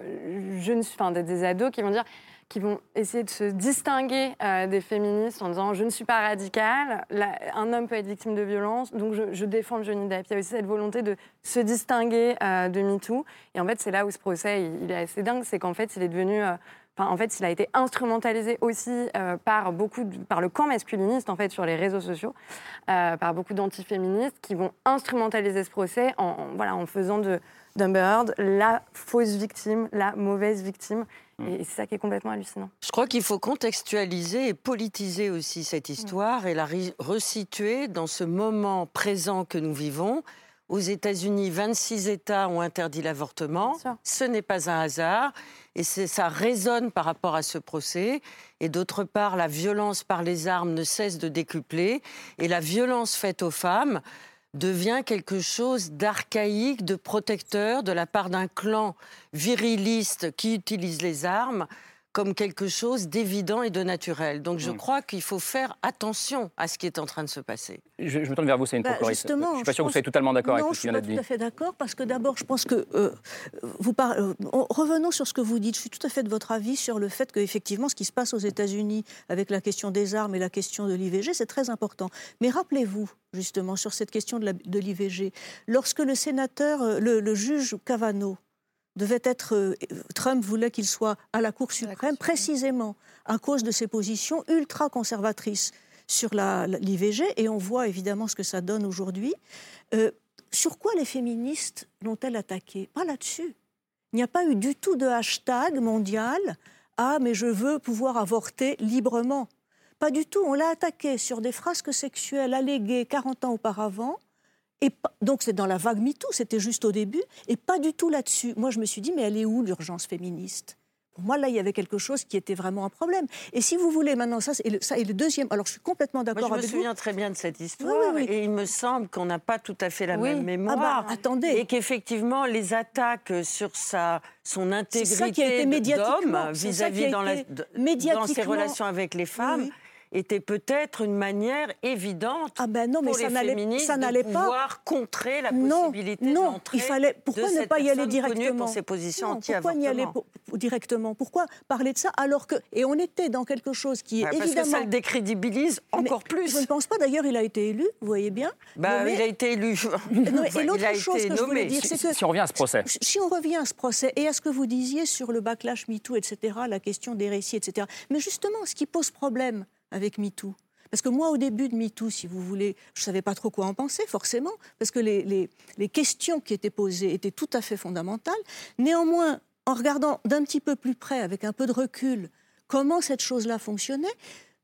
Speaker 12: je ne suis, enfin, des, des ados qui vont dire, qui vont essayer de se distinguer euh, des féministes en disant je ne suis pas radicale, un homme peut être victime de violence, donc je, défends Johnny Depp. Il y a aussi cette volonté de se distinguer euh, de MeToo. Et en fait, c'est là où ce procès, il, est assez dingue, c'est qu'en fait, il est devenu... euh, en fait, il a été instrumentalisé aussi par beaucoup, par le camp masculiniste en fait sur les réseaux sociaux, par beaucoup d'antiféministes qui vont instrumentaliser ce procès en, voilà, en faisant de d'Amber Heard la fausse victime, la mauvaise victime. Et c'est ça qui est complètement hallucinant.
Speaker 15: Je crois qu'il faut contextualiser et politiser aussi cette histoire et la resituer dans ce moment présent que nous vivons. Aux États-Unis, 26 États ont interdit l'avortement. Ce n'est pas un hasard. Et ça résonne par rapport à ce procès. Et d'autre part, la violence par les armes ne cesse de décupler. Et la violence faite aux femmes, devient quelque chose d'archaïque, de protecteur de la part d'un clan viriliste qui utilise les armes comme quelque chose d'évident et de naturel. Donc je
Speaker 1: Mm.
Speaker 15: crois qu'il faut faire attention à ce qui est en train de se passer.
Speaker 1: Je, je me tourne vers vous, Céline
Speaker 14: Bah,
Speaker 1: Procoris.
Speaker 14: justement,
Speaker 1: Je ne suis pas
Speaker 14: je
Speaker 1: sûr que vous soyez totalement d'accord
Speaker 14: non,
Speaker 1: avec
Speaker 14: je
Speaker 1: ce
Speaker 14: suis
Speaker 1: qu'il
Speaker 14: pas
Speaker 1: vient
Speaker 14: tout
Speaker 1: de
Speaker 14: à
Speaker 1: dire.
Speaker 14: fait d'accord parce que d'abord, je pense que euh, vous par- euh, on- revenons sur ce que vous dites. Je suis tout à fait de votre avis sur le fait que effectivement, ce qui se passe aux États-Unis avec la question des armes et la question de l'IVG, c'est très important. Mais rappelez-vous justement sur cette question de l'IVG, lorsque le sénateur, euh, le, le juge Kavanaugh devait être, euh, Trump voulait qu'il soit à la Cour suprême, précisément à cause de ses positions ultra conservatrices sur l'IVG, et on voit évidemment ce que ça donne aujourd'hui. Euh, sur quoi les féministes l'ont-elles attaqué? Pas là-dessus. Il n'y a pas eu du tout de hashtag mondial Ah, mais je veux pouvoir avorter librement. Pas du tout. On l'a attaqué sur des frasques sexuelles alléguées 40 ans auparavant. Et donc c'est dans la vague MeToo, c'était juste au début, et pas du tout là-dessus. Moi, je me suis dit, mais elle est où l'urgence féministe? Pour moi, là, il y avait quelque chose qui était vraiment un problème. Et si vous voulez, maintenant, ça, c'est le, ça est le deuxième. Alors, je suis complètement d'accord
Speaker 15: je me
Speaker 14: avec
Speaker 15: souviens
Speaker 14: vous.
Speaker 15: très bien de cette histoire
Speaker 14: Oui, oui, oui.
Speaker 15: et il me semble qu'on n'a pas tout à fait la même
Speaker 14: Ah
Speaker 15: mémoire.
Speaker 14: bah, attendez.
Speaker 15: Et qu'effectivement, les attaques sur sa, son intégrité d'homme vis-à-vis dans,
Speaker 14: été
Speaker 15: dans ses relations avec les femmes. Était peut-être une manière évidente
Speaker 14: Ah ben non, mais
Speaker 15: pour
Speaker 14: ça
Speaker 15: les féministes
Speaker 14: ça
Speaker 15: de
Speaker 14: pas.
Speaker 15: pouvoir contrer la
Speaker 14: Non,
Speaker 15: possibilité
Speaker 14: non,
Speaker 15: d'entrer
Speaker 14: il fallait. Pourquoi
Speaker 15: de
Speaker 14: ne pas y aller directement
Speaker 15: pour ses positions
Speaker 14: Non, Pourquoi n'y aller pour- directement Pourquoi parler de ça alors que et on était dans quelque chose qui est
Speaker 15: Ouais, parce
Speaker 14: évidemment
Speaker 15: que ça le décrédibilise encore
Speaker 14: Mais
Speaker 15: plus.
Speaker 14: Je ne pense pas. D'ailleurs, il a été élu. Vous voyez bien.
Speaker 15: Bah,
Speaker 14: nommé.
Speaker 15: il a été élu.
Speaker 14: Non, et l'autre chose que je voulais dire, c'est que
Speaker 1: Si on revient à ce procès.
Speaker 14: si on revient à ce procès et à ce que vous disiez sur le backlash MeToo, etc., la question des récits, etc. Mais justement, ce qui pose problème avec MeToo, parce que moi, au début de MeToo, si vous voulez, je ne savais pas trop quoi en penser, forcément, parce que les, les- les questions qui étaient posées étaient tout à fait fondamentales. Néanmoins, en regardant d'un petit peu plus près, avec un peu de recul, comment cette chose-là fonctionnait,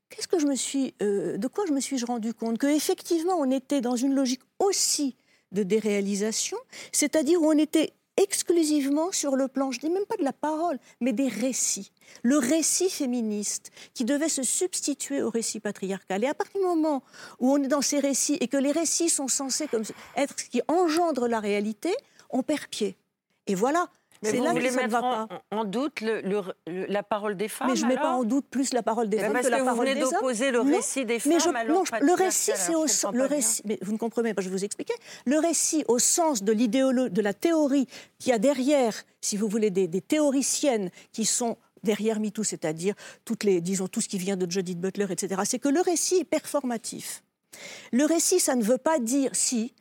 Speaker 14: qu'est-ce que je me suis, euh, de quoi je me suis rendu compte? Que effectivement, on était dans une logique aussi de déréalisation, c'est-à-dire où on était exclusivement sur le plan, je dis même pas de la parole, mais des récits. Le récit féministe qui devait se substituer au récit patriarcal. Et à partir du moment où on est dans ces récits et que les récits sont censés être ce qui engendre la réalité, on perd pied. Et voilà. C'est
Speaker 15: vous
Speaker 14: là que ça ne va
Speaker 15: en,
Speaker 14: pas.
Speaker 15: en doute le- le- le- la parole des femmes
Speaker 14: Mais je ne mets pas
Speaker 15: alors
Speaker 14: en doute plus la parole des
Speaker 15: Mais
Speaker 14: femmes
Speaker 15: parce
Speaker 14: que la
Speaker 15: que vous
Speaker 14: parole
Speaker 15: venez d'opposer le récit des
Speaker 14: mais je-
Speaker 15: femmes leur
Speaker 14: non, le récit, c'est
Speaker 15: alors
Speaker 14: au sens. Le récit, mais vous ne comprenez pas, je vais vous expliquer. Le récit au sens de l'idéologie, de la théorie qu'il y a derrière, si vous voulez, des, des théoriciennes qui sont derrière MeToo, c'est-à-dire toutes les, disons, tout ce qui vient de Judith Butler, etc. C'est que le récit est performatif. Le récit, ça ne veut pas dire si.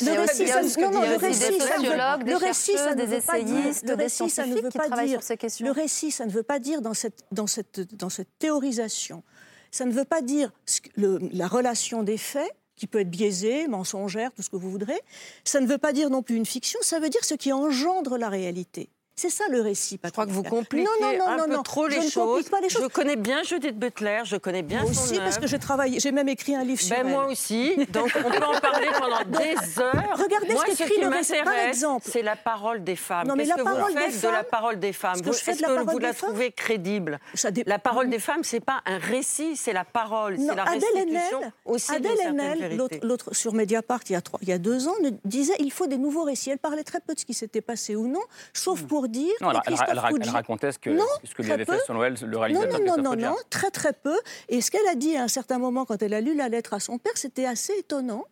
Speaker 11: Il y a aussi- il y a aussi ce que
Speaker 14: non, non, le
Speaker 11: des
Speaker 14: récit, ça ne veut-
Speaker 11: sociologues, des
Speaker 14: le récit, ça ne
Speaker 11: des
Speaker 14: dire-
Speaker 11: essayistes,
Speaker 14: le
Speaker 11: des
Speaker 14: récit, ça
Speaker 11: scientifiques qui travaillent
Speaker 14: dire-
Speaker 11: sur ces questions.
Speaker 14: Le récit, ça ne veut pas dire dans cette, dans cette, dans cette théorisation, ça ne veut pas dire le- la relation des faits qui peut être biaisée, mensongère, tout ce que vous voudrez. Ça ne veut pas dire non plus une fiction, ça veut dire ce qui engendre la réalité. C'est ça le récit.
Speaker 15: Je crois que vous compliquez
Speaker 14: non, non, non,
Speaker 15: un peu trop les choses.
Speaker 14: complique pas les choses.
Speaker 15: Je connais bien Judith Butler, je connais bien
Speaker 14: Moi
Speaker 15: son
Speaker 14: aussi, parce que j'ai travaillé, j'ai même écrit un livre sur
Speaker 15: Ben,
Speaker 14: elle.
Speaker 15: moi aussi, donc on peut en parler pendant des heures.
Speaker 14: Regardez
Speaker 15: moi,
Speaker 14: ce qu'écrit le
Speaker 15: m'intéresse,
Speaker 14: exemple.
Speaker 15: c'est la parole des femmes. Qu'est-ce
Speaker 14: la
Speaker 15: que vous
Speaker 14: parole des
Speaker 15: faites de la
Speaker 14: femmes-
Speaker 15: parole des femmes Est-ce que vous la
Speaker 14: femmes
Speaker 15: trouvez crédible
Speaker 14: dé-
Speaker 15: La parole des femmes, c'est pas un récit, c'est la parole, c'est la
Speaker 14: Adèle
Speaker 15: restitution
Speaker 14: Haenel,
Speaker 15: aussi
Speaker 14: Adèle l'autre- sur Mediapart il y, a il y a deux ans, disait il faut des nouveaux récits. Elle parlait très peu de ce qui s'était passé ou non, sauf pour dire
Speaker 1: Non,
Speaker 14: que
Speaker 1: elle- racontait ce que,
Speaker 14: Non,
Speaker 1: ce que lui avait fait sur Noël le
Speaker 14: Non,
Speaker 1: réalisateur
Speaker 14: non, non, non,
Speaker 1: Ruggier.
Speaker 14: non, très très peu. Et ce qu'elle a dit à un certain moment quand elle a lu la lettre à son père, c'était assez étonnant.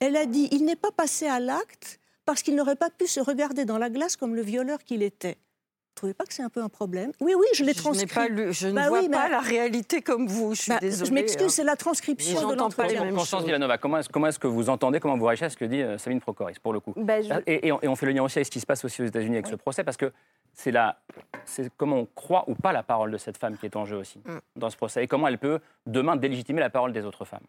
Speaker 14: Elle a dit il n'est pas passé à l'acte parce qu'il n'aurait pas pu se regarder dans la glace comme le violeur qu'il était. Vous trouvez pas que c'est un peu un problème? Oui, oui, je l'ai
Speaker 15: Je
Speaker 14: transcrit.
Speaker 15: pas lu- je ne
Speaker 14: Bah
Speaker 15: vois
Speaker 14: oui,
Speaker 15: pas la réalité comme vous, je suis
Speaker 14: Bah,
Speaker 15: désolée.
Speaker 14: Je m'excuse,
Speaker 15: hein.
Speaker 14: c'est la transcription de
Speaker 15: J'entends pas les
Speaker 14: l'entretien.
Speaker 15: mêmes
Speaker 1: Constance. Villanova, comment est-ce comment est-ce que vous entendez, comment vous réagissez à ce que dit euh, Sabine Procoris, pour le coup?
Speaker 12: Bah, je-
Speaker 1: et, et on, et on fait le lien aussi avec ce qui se passe aussi aux États-Unis avec ce procès, parce que c'est la, c'est comment on croit ou pas la parole de cette femme qui est en jeu aussi
Speaker 12: Mm.
Speaker 1: dans ce procès, et comment elle peut demain délégitimer la parole des autres femmes.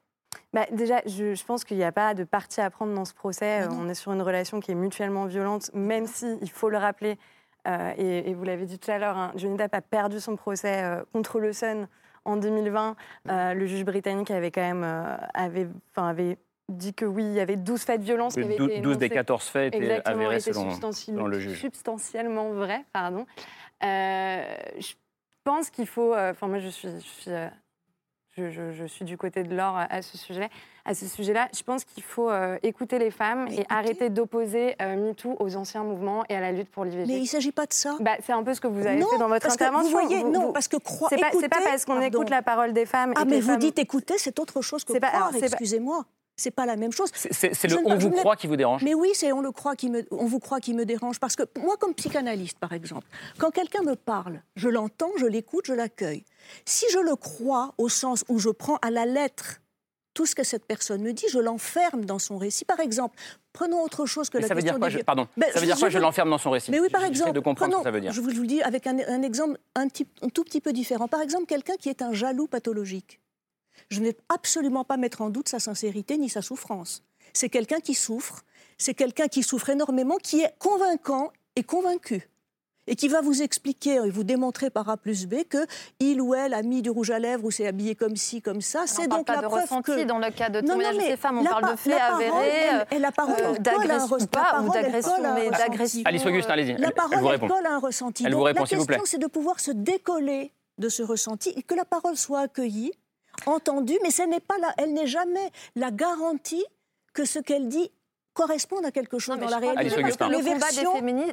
Speaker 12: Bah, déjà, je, je pense qu'il n'y a pas de parti à prendre dans ce procès. Euh, On est sur une relation qui est mutuellement violente, même si, il faut le rappeler, euh, et, et vous l'avez dit tout à l'heure, hein, Johnny Depp a perdu son procès euh, contre le Sun en 2020. Euh, le juge britannique avait quand même avait, avait dit que oui, il y avait 12 faits de violence qui avaient
Speaker 1: Dou-
Speaker 12: été
Speaker 1: 12 des
Speaker 12: énoncés.
Speaker 1: 14 faits étaient avérés selon-
Speaker 12: substanti-
Speaker 1: selon le juge.
Speaker 12: Substantiellement vrais, pardon. Je pense qu'il faut... Enfin, moi, je suis... Je suis je, je- je suis du côté de l'or à ce sujet. À ce sujet-là, je pense qu'il faut euh, écouter les femmes et arrêter d'opposer euh, MeToo aux anciens mouvements et à la lutte pour l'IVG.
Speaker 14: Mais il ne s'agit pas de ça.
Speaker 12: Bah, c'est un peu ce que vous avez
Speaker 14: Non,
Speaker 12: fait dans votre
Speaker 14: parce que vous
Speaker 12: intervention.
Speaker 14: voyez, non, parce que croi-
Speaker 12: c'est pas, pas parce qu'on écoute la parole des femmes.
Speaker 14: Ah,
Speaker 12: et
Speaker 14: mais vous
Speaker 12: femmes-
Speaker 14: dites écouter, c'est autre chose que
Speaker 12: C'est pas-
Speaker 14: croire, excusez-moi. C'est pas la même chose.
Speaker 1: C'est le on vous croit qui vous dérange.
Speaker 14: Mais oui, c'est on le croit qui me, on vous croit qui me dérange parce que moi, comme psychanalyste, par exemple, quand quelqu'un me parle, je l'entends, je l'écoute, je l'accueille. Si je le crois au sens où je prends à la lettre tout ce que cette personne me dit, je l'enferme dans son récit. Par exemple, prenons autre chose que
Speaker 1: Mais
Speaker 14: la
Speaker 1: ça veut
Speaker 14: question
Speaker 1: dire quoi
Speaker 14: des-
Speaker 1: je- Pardon.
Speaker 14: Ben,
Speaker 1: ça veut dire quoi Je l'enferme dans son récit?
Speaker 14: Mais oui, par exemple,
Speaker 1: de comprendre ce que ça veut dire.
Speaker 14: je vous, je le dis avec un, un exemple un, tout petit peu différent. Par exemple, quelqu'un qui est un jaloux pathologique. Je ne vais absolument pas mettre en doute sa sincérité ni sa souffrance. C'est quelqu'un qui souffre, c'est quelqu'un qui souffre énormément, qui est convaincant et convaincu. Et qui va vous expliquer et vous démontrer par A plus B que il ou elle a mis du rouge à lèvres ou s'est habillé comme ci, comme ça. C'est donc
Speaker 11: pas
Speaker 14: la
Speaker 11: de
Speaker 14: preuve
Speaker 11: ressenti
Speaker 14: que...
Speaker 11: dans le cas de témoignage de
Speaker 14: mais
Speaker 11: ces femmes. On
Speaker 14: la
Speaker 11: parle
Speaker 14: pa-
Speaker 11: de faits
Speaker 14: la
Speaker 11: avérés,
Speaker 14: elle- elle- la parole,
Speaker 11: euh,
Speaker 14: un
Speaker 11: d'agression
Speaker 14: ressenti.
Speaker 11: pas,
Speaker 14: La
Speaker 11: ou
Speaker 14: parole, elle
Speaker 11: d'agression, mais d'agression.
Speaker 1: Alice Auguste, allez-y.
Speaker 14: La
Speaker 1: Elle- elle
Speaker 14: parole,
Speaker 1: vous
Speaker 14: elle
Speaker 1: répond.
Speaker 14: colle à un ressenti.
Speaker 1: Elle vous répond,
Speaker 14: la
Speaker 1: s'il vous
Speaker 14: question, c'est de pouvoir se décoller de ce ressenti et que la parole soit accueillie, entendue, mais ce n'est pas la, elle n'est jamais la garantie que ce qu'elle dit corresponde à quelque chose
Speaker 11: Non,
Speaker 14: dans la
Speaker 11: que
Speaker 14: réalité. Que les
Speaker 11: Le combat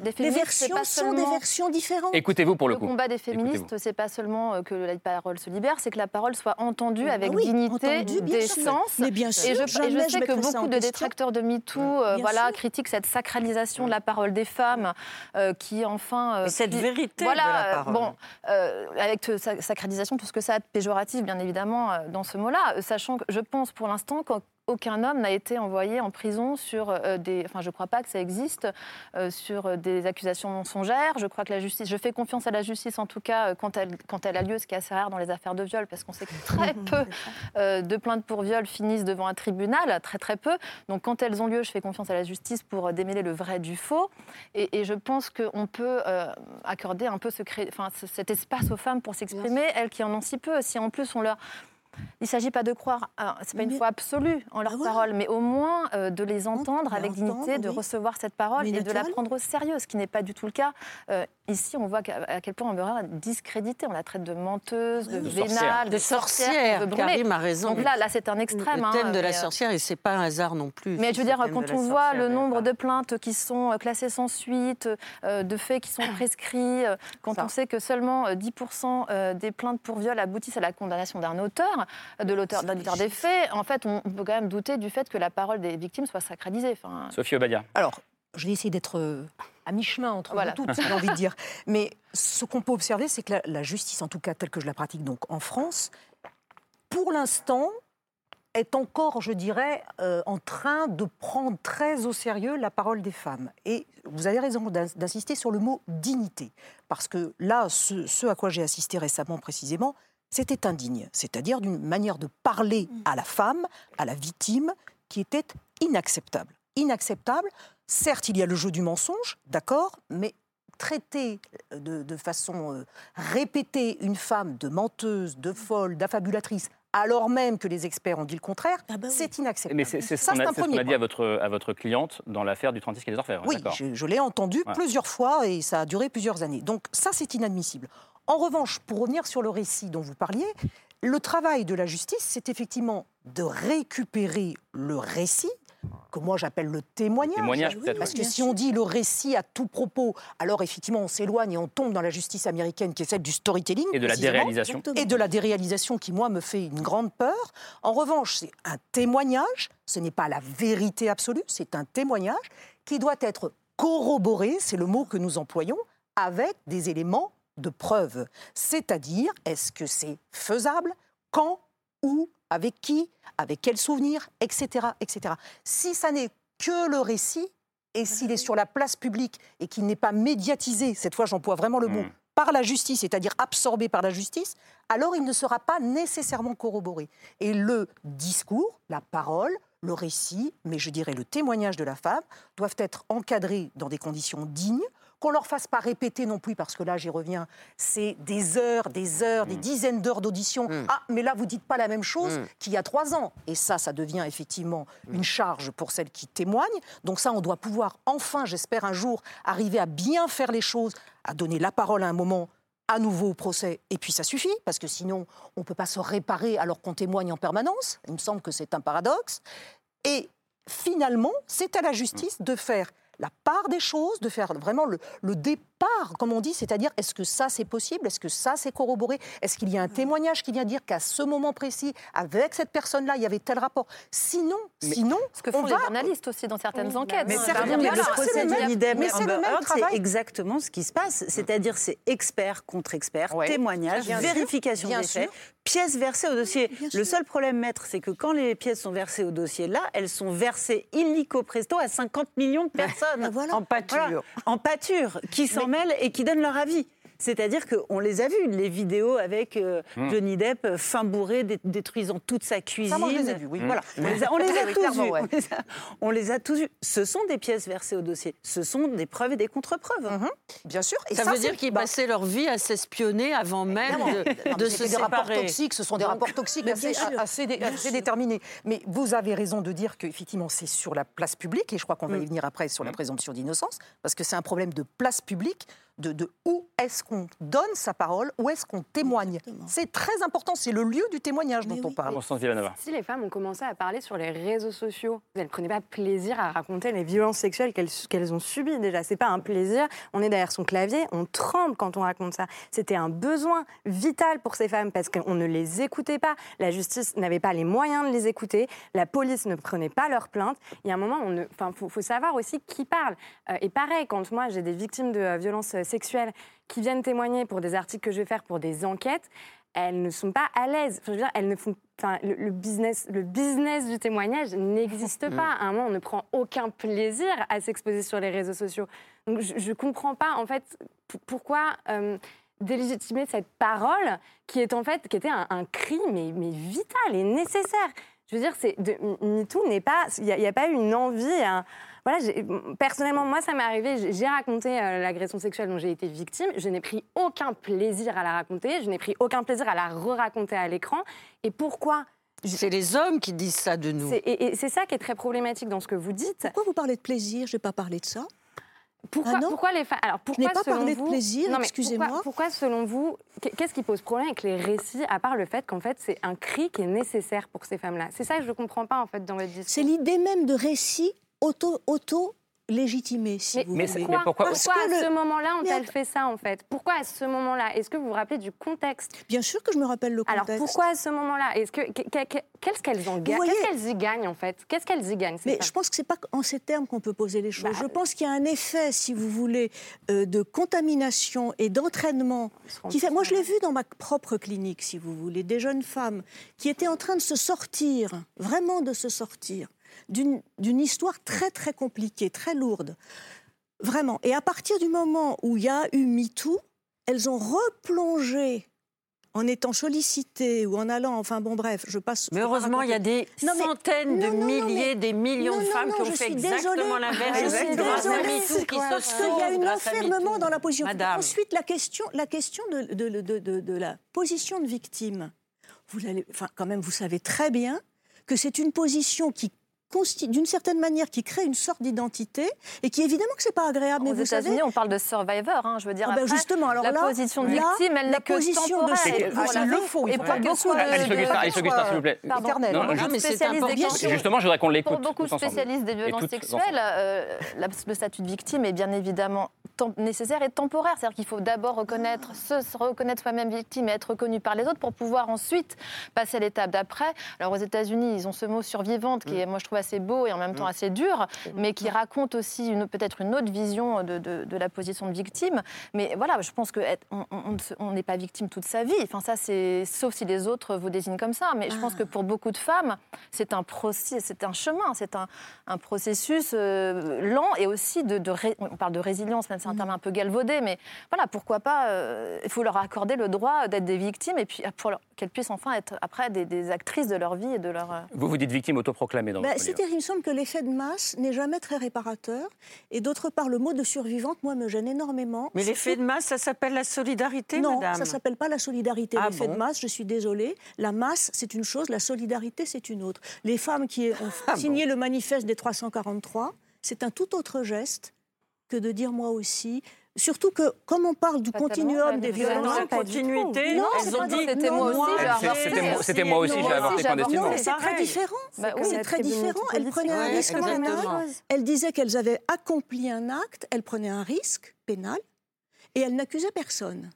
Speaker 11: des des
Speaker 14: versions
Speaker 11: pas
Speaker 14: sont des
Speaker 11: seulement-
Speaker 14: versions différentes.
Speaker 1: Écoutez-vous pour le
Speaker 11: Le
Speaker 1: coup.
Speaker 11: combat des féministes, c'est pas seulement euh, que la parole se libère, c'est que la parole soit entendue
Speaker 14: Ah
Speaker 11: avec
Speaker 14: oui,
Speaker 11: dignité,
Speaker 14: sûr.
Speaker 11: décence.
Speaker 14: Mais bien sûr,
Speaker 11: et je, et je
Speaker 14: je
Speaker 11: sais que beaucoup de détracteurs de MeToo euh, voilà,
Speaker 14: sûr.
Speaker 11: critiquent cette sacralisation de la parole des femmes euh, qui, enfin. euh,
Speaker 15: Et cette
Speaker 11: qui-
Speaker 15: vérité
Speaker 11: voilà,
Speaker 15: de la parole.
Speaker 11: Bon, euh, avec euh, sa- sacralisation, tout ce que ça a de péjoratif, bien évidemment, euh, dans ce mot-là, sachant que je pense pour l'instant qu'aucun homme n'a été envoyé en prison sur euh, des. Enfin, je ne crois pas que ça existe, euh, sur euh, des accusations mensongères. Je crois que la justice. Je fais confiance à la justice, en tout cas, quand elle, quand elle a lieu, ce qui est assez rare dans les affaires de viol, parce qu'on sait que très peu euh, de plaintes pour viol finissent devant un tribunal, très très peu. Donc, quand elles ont lieu, je fais confiance à la justice pour démêler le vrai du faux. Et, et je pense qu'on peut euh, accorder un peu ce enfin, cet espace aux femmes pour s'exprimer, elles qui en ont si peu. Si en plus on leur il ne s'agit pas de croire, alors, c'est pas une
Speaker 14: Mais-
Speaker 11: foi absolue en leur parole, mais au moins euh, de les entendre avec dignité, de
Speaker 14: oui.
Speaker 11: recevoir cette parole
Speaker 14: Mais
Speaker 11: et de la prendre au sérieux, ce qui n'est pas du tout le cas. Euh, ici, on voit à quel point Amber est discréditée. On la traite de menteuse, de
Speaker 15: De
Speaker 11: vénale,
Speaker 15: sorcière.
Speaker 11: de
Speaker 15: De
Speaker 11: sorcière. brûler.
Speaker 15: Karim a raison.
Speaker 11: Donc là, là c'est un extrême.
Speaker 15: Le
Speaker 11: hein,
Speaker 15: thème de la
Speaker 11: euh,
Speaker 15: sorcière, et c'est pas un hasard non plus.
Speaker 11: mais je veux
Speaker 15: ce
Speaker 11: dire, quand
Speaker 15: de
Speaker 11: on voit le nombre de plaintes qui sont classées sans suite, euh, de faits qui sont prescrits, euh, quand on sait que seulement euh, 10% euh, des plaintes pour viol aboutissent à la condamnation d'un auteur, de l'auteur, des faits, en fait, on on peut quand même douter du fait que la parole des victimes soit sacralisée. Enfin,
Speaker 1: Sophie Obadia.
Speaker 13: Alors, je vais essayer d'être euh, à mi-chemin entre
Speaker 11: Voilà.
Speaker 13: vous toutes, j'ai envie de dire. Mais ce qu'on peut observer, c'est que la, la justice, en tout cas telle que je la pratique donc en France, pour l'instant, est encore, je dirais, euh, en train de prendre très au sérieux la parole des femmes. Et vous avez raison d'in- d'insister sur le mot dignité. Parce que là, ce, ce à quoi j'ai assisté récemment précisément, c'était indigne. C'est-à-dire d'une manière de parler à la femme, à la victime, qui était inacceptable. Inacceptable. Certes, il y a le jeu du mensonge, d'accord, mais traiter de, de façon euh, répétée une femme de menteuse, de folle, d'affabulatrice, alors même que les experts ont dit le contraire, c'est inacceptable.
Speaker 1: Mais c'est ce
Speaker 13: Ça,
Speaker 1: qu'on
Speaker 13: c'est
Speaker 1: a, ce a dit à votre, à votre cliente dans l'affaire du 36 quai des Orfèvres.
Speaker 13: Oui, je, je l'ai entendu
Speaker 1: Ouais.
Speaker 13: plusieurs fois et ça a duré plusieurs années. Donc ça, c'est inadmissible. En revanche, pour revenir sur le récit dont vous parliez, le travail de la justice, c'est effectivement de récupérer le récit, que moi j'appelle le témoignage.
Speaker 1: témoignage, peut-être,
Speaker 13: Parce
Speaker 1: oui.
Speaker 13: que si on dit le récit à tout propos, alors effectivement on s'éloigne et on tombe dans la justice américaine qui est celle du storytelling.
Speaker 1: Et de la déréalisation.
Speaker 13: Et de la déréalisation qui, moi, me fait une grande peur. En revanche, c'est un témoignage, ce n'est pas la vérité absolue, c'est un témoignage qui doit être corroboré, c'est le mot que nous employons, avec des éléments de preuve. C'est-à-dire, est-ce que c'est faisable? Quand? Où? Avec qui? Avec quel souvenir? Etc. etc. Si ça n'est que le récit, et s'il est sur la place publique et qu'il n'est pas médiatisé, cette fois j'emploie vraiment le mot,
Speaker 1: Mm.
Speaker 13: par la justice, c'est-à-dire absorbé par la justice, alors il ne sera pas nécessairement corroboré. Et le discours, la parole, le récit, mais je dirais le témoignage de la femme, doivent être encadrés dans des conditions dignes, qu'on leur fasse pas répéter non plus, parce que là, j'y reviens, c'est des heures, des heures, des dizaines d'heures d'audition. Ah, mais là, vous dites pas la même chose
Speaker 15: Mm.
Speaker 13: qu'il y a trois ans. Et ça, ça devient effectivement une charge pour celles qui témoignent. Donc ça, on doit pouvoir enfin, j'espère un jour, arriver à bien faire les choses, à donner la parole à un moment à nouveau au procès, et puis ça suffit, parce que sinon, on ne peut pas se réparer alors qu'on témoigne en permanence. Il me semble que c'est un paradoxe. Et finalement, c'est à la justice de faire la part des choses, de faire vraiment le, le départ, comme on dit, c'est-à-dire est-ce que ça c'est possible, est-ce que ça c'est corroboré, est-ce qu'il y a un témoignage qui vient dire qu'à ce moment précis, avec cette personne-là, il y avait tel rapport? Sinon, sinon,
Speaker 11: Ce que font
Speaker 13: on
Speaker 11: les
Speaker 13: va-
Speaker 11: journalistes aussi dans certaines enquêtes.
Speaker 9: Mais
Speaker 13: c'est le même
Speaker 9: c'est
Speaker 13: travail.
Speaker 9: exactement ce qui se passe. C'est-à-dire, c'est expert contre expert,
Speaker 13: Ouais.
Speaker 9: témoignage,
Speaker 13: Bien
Speaker 9: vérification
Speaker 13: bien
Speaker 9: des faits, pièces versées au dossier. Le seul problème, maître, c'est que quand les pièces sont versées au dossier là, elles sont versées illico presto à 50 millions de personnes.
Speaker 15: En pâture.
Speaker 9: Voilà. En pâture, qui s'en et qui donnent leur avis. C'est-à-dire qu'on les a vus, les vidéos avec euh,
Speaker 13: Hmm.
Speaker 9: Johnny Depp euh, fin bourré, dé- détruisant toute sa cuisine.
Speaker 13: moi, je les ai vus, oui.
Speaker 9: Voilà.
Speaker 13: Hmm.
Speaker 9: On les a, on les a
Speaker 13: Oui,
Speaker 9: tous vus.
Speaker 13: ouais.
Speaker 9: On les a- On les a tous vus. Ce sont des pièces versées au dossier. Ce sont des preuves et des contre-preuves.
Speaker 13: Mhm. Bien sûr. Et
Speaker 15: ça,
Speaker 13: ça,
Speaker 15: veut dire qu'ils
Speaker 13: bah,
Speaker 15: passaient leur vie à s'espionner avant même de,
Speaker 13: non,
Speaker 15: de se
Speaker 13: des rapports
Speaker 15: séparer.
Speaker 13: toxiques, ce sont des
Speaker 15: Donc-
Speaker 13: rapports toxiques
Speaker 15: Mais
Speaker 13: assez, assez dé- déterminés. Mais vous avez raison de dire qu'effectivement, c'est sur la place publique, et je crois qu'on va
Speaker 15: Mm.
Speaker 13: y venir après sur la présomption d'innocence, parce que c'est un problème de place publique, de, de où est-ce qu'on donne sa parole, où est-ce qu'on témoigne. C'est très important, c'est le lieu du témoignage dont on parle.
Speaker 12: Si les femmes ont commencé à parler sur les réseaux sociaux, elles ne prenaient pas plaisir à raconter les violences sexuelles qu'elles qu'elles ont subies déjà. C'est pas un plaisir. On est derrière son clavier, on tremble quand on raconte ça. C'était un besoin vital pour ces femmes parce qu'on ne les écoutait pas. La justice n'avait pas les moyens de les écouter. La police ne prenait pas leurs plaintes. Il y a un moment, ne... enfin, faut, faut savoir aussi qui parle. Euh, et pareil, quand moi j'ai des victimes de euh, violences sexuelles qui viennent témoigner pour des articles que je vais faire pour des enquêtes, elles ne sont pas à l'aise. Enfin, je veux dire, elles ne font, enfin, le, le business, le business du témoignage n'existe pas. À un moment, on ne prend aucun plaisir à s'exposer sur les réseaux sociaux. Donc, je ne comprends pas, en fait, pourquoi euh, délégitimer cette parole qui est en fait, qui était un, un cri, mais, mais vital et nécessaire. Je veux dire, c'est de MeToo n'est pas, il n'y a, pas eu une envie. un- voilà, personnellement, moi, ça m'est arrivé. j'ai- raconté euh, l'agression sexuelle dont j'ai été victime. Je n'ai pris aucun plaisir à la raconter. Je n'ai pris aucun plaisir à la re-raconter à l'écran. Et pourquoi
Speaker 15: C'est les hommes qui disent ça de nous.
Speaker 12: Et, et c'est ça qui est très problématique dans ce que vous dites.
Speaker 14: Pourquoi vous parlez de plaisir? Je n'ai pas parlé de ça.
Speaker 12: Pourquoi,
Speaker 14: Ah
Speaker 12: pourquoi les femmes Alors pourquoi
Speaker 14: n'ai pas
Speaker 12: selon
Speaker 14: parlé de
Speaker 12: vous-
Speaker 14: plaisir,
Speaker 12: Non, mais
Speaker 14: excusez-moi.
Speaker 12: Pourquoi, pourquoi, selon vous Qu'est-ce qui pose problème avec les récits, à part le fait qu'en fait c'est un cri qui est nécessaire pour ces femmes-là? C'est ça que je ne comprends pas en fait dans votre discours.
Speaker 14: C'est l'idée même de récit auto, auto légitimé, si vous
Speaker 1: mais
Speaker 14: voulez.
Speaker 1: c'est- mais pourquoi-
Speaker 14: Parce
Speaker 12: Pourquoi
Speaker 14: que
Speaker 12: à
Speaker 14: le-
Speaker 12: ce moment-là ont-elles
Speaker 14: att-
Speaker 12: fait ça en fait? Pourquoi à ce moment-là? Est-ce que vous vous rappelez du contexte?
Speaker 14: Bien sûr que je me rappelle le contexte.
Speaker 12: Alors pourquoi à ce moment-là? Est-ce que que- que- qu'est-ce qu'elles en gagnent Qu'est-ce qu'elles y gagnent en fait? Qu'est-ce qu'elles y gagnent
Speaker 14: Mais je pense que c'est pas en ces termes qu'on peut poser les choses.
Speaker 12: Bah,
Speaker 14: je pense qu'il y a un effet, si vous voulez, euh, de contamination et d'entraînement. Qui fait, moi, je l'ai vu dans ma propre clinique, si vous voulez, des jeunes femmes qui étaient en train de se sortir, vraiment de se sortir, d'une histoire très très compliquée, très lourde, vraiment. Et à partir du moment où il y a eu MeToo, elles ont replongé en étant sollicitées ou en allant, enfin bon bref, je passe.
Speaker 15: Mais heureusement, il y a des
Speaker 14: Non,
Speaker 15: centaines de
Speaker 14: non, non, non,
Speaker 15: milliers, des millions de femmes qui ont fait exactement l'inverse.
Speaker 14: Je suis désolée. Parce qu'il y a un enfermement dans la position.
Speaker 15: Madame.
Speaker 14: Ensuite, la question, la question de, de- de- de- de la position de victime. Vous enfin, quand même, vous savez très bien que c'est une position qui d'une certaine manière, qui crée une sorte d'identité et qui évidemment que c'est pas agréable.
Speaker 11: Aux
Speaker 14: mais vous
Speaker 11: États-Unis,
Speaker 14: savez,
Speaker 11: on parle de survivor. hein, je veux dire,
Speaker 14: Ah ben
Speaker 11: après,
Speaker 14: justement, alors
Speaker 11: la
Speaker 14: là,
Speaker 11: position de
Speaker 14: là,
Speaker 11: victime, elle
Speaker 14: la
Speaker 11: n'est que
Speaker 14: position de
Speaker 11: temporaire.
Speaker 14: c'est-
Speaker 11: Et pour
Speaker 14: il
Speaker 11: la-
Speaker 14: le faut, il
Speaker 11: Et pour beaucoup
Speaker 14: soit-
Speaker 11: de-
Speaker 1: Alice
Speaker 11: de-
Speaker 1: Augustin, Alice
Speaker 11: de-
Speaker 1: Augustin, s'il vous plaît.
Speaker 11: Pardon.
Speaker 13: Éternel.
Speaker 1: Non,
Speaker 11: Beaucoup
Speaker 1: non,
Speaker 11: de
Speaker 15: mais c'est
Speaker 11: spécialistes des
Speaker 15: important.
Speaker 11: questions-
Speaker 1: Justement, je voudrais qu'on l'écoute
Speaker 11: Pour beaucoup de spécialistes des violences sexuelles, euh, le statut de victime est bien évidemment nécessaire et temporaire. C'est-à-dire qu'il faut d'abord reconnaître, se, se reconnaître soi-même victime et être reconnu par les autres pour pouvoir ensuite passer à l'étape d'après. Alors aux États-Unis, ils ont ce mot survivante qui est, moi, je trouve assez beau et en même temps assez dur, mais qui raconte aussi peut-être une autre vision de, de- de la position de victime. Mais voilà, je pense qu'on n'est pas victime toute sa vie. Enfin, ça, c'est sauf si les autres vous désignent comme ça. Mais je pense que pour beaucoup de femmes, c'est un processus, c'est un chemin, c'est un, un processus euh, lent et aussi de, de ré- on parle de résilience, même c'est un terme un peu galvaudé, mais voilà, pourquoi pas euh, Il faut leur accorder le droit d'être des victimes et puis pour qu'elles puissent enfin être après des, des actrices de leur vie et de leur. euh,
Speaker 1: Vous vous dites victime autoproclamée dans
Speaker 14: Bah. C'est-à-dire, il me semble que l'effet de masse n'est jamais très réparateur. Et d'autre part, le mot de survivante, moi, me gêne énormément.
Speaker 15: Mais l'effet de masse, ça s'appelle la solidarité,
Speaker 14: non,
Speaker 15: madame
Speaker 14: ça s'appelle pas la solidarité.
Speaker 15: Ah
Speaker 14: L'effet
Speaker 15: bon
Speaker 14: de masse, je suis désolée. La masse, c'est une chose, la solidarité, c'est une autre. Les femmes qui ont
Speaker 15: Ah
Speaker 14: signé le manifeste des 343, c'est un tout autre geste que de dire moi aussi, Surtout que, comme on parle du continuum des violences.
Speaker 15: continuité,
Speaker 14: Non,
Speaker 15: elles
Speaker 14: c'est
Speaker 15: ont
Speaker 14: pas
Speaker 15: dit,
Speaker 11: c'était moi aussi,
Speaker 1: c'était moi- aussi, j'ai
Speaker 11: Moi
Speaker 1: avorté
Speaker 11: aussi, j'ai avorté.
Speaker 1: clandestinement.
Speaker 14: Non, mais c'est très différent.
Speaker 12: Bah
Speaker 14: c'est très différent. Elle
Speaker 12: politique,
Speaker 14: prenait un risque pénal. Elle disait qu'elles avaient accompli un acte, elle prenait un risque pénal et elle n'accusait personne.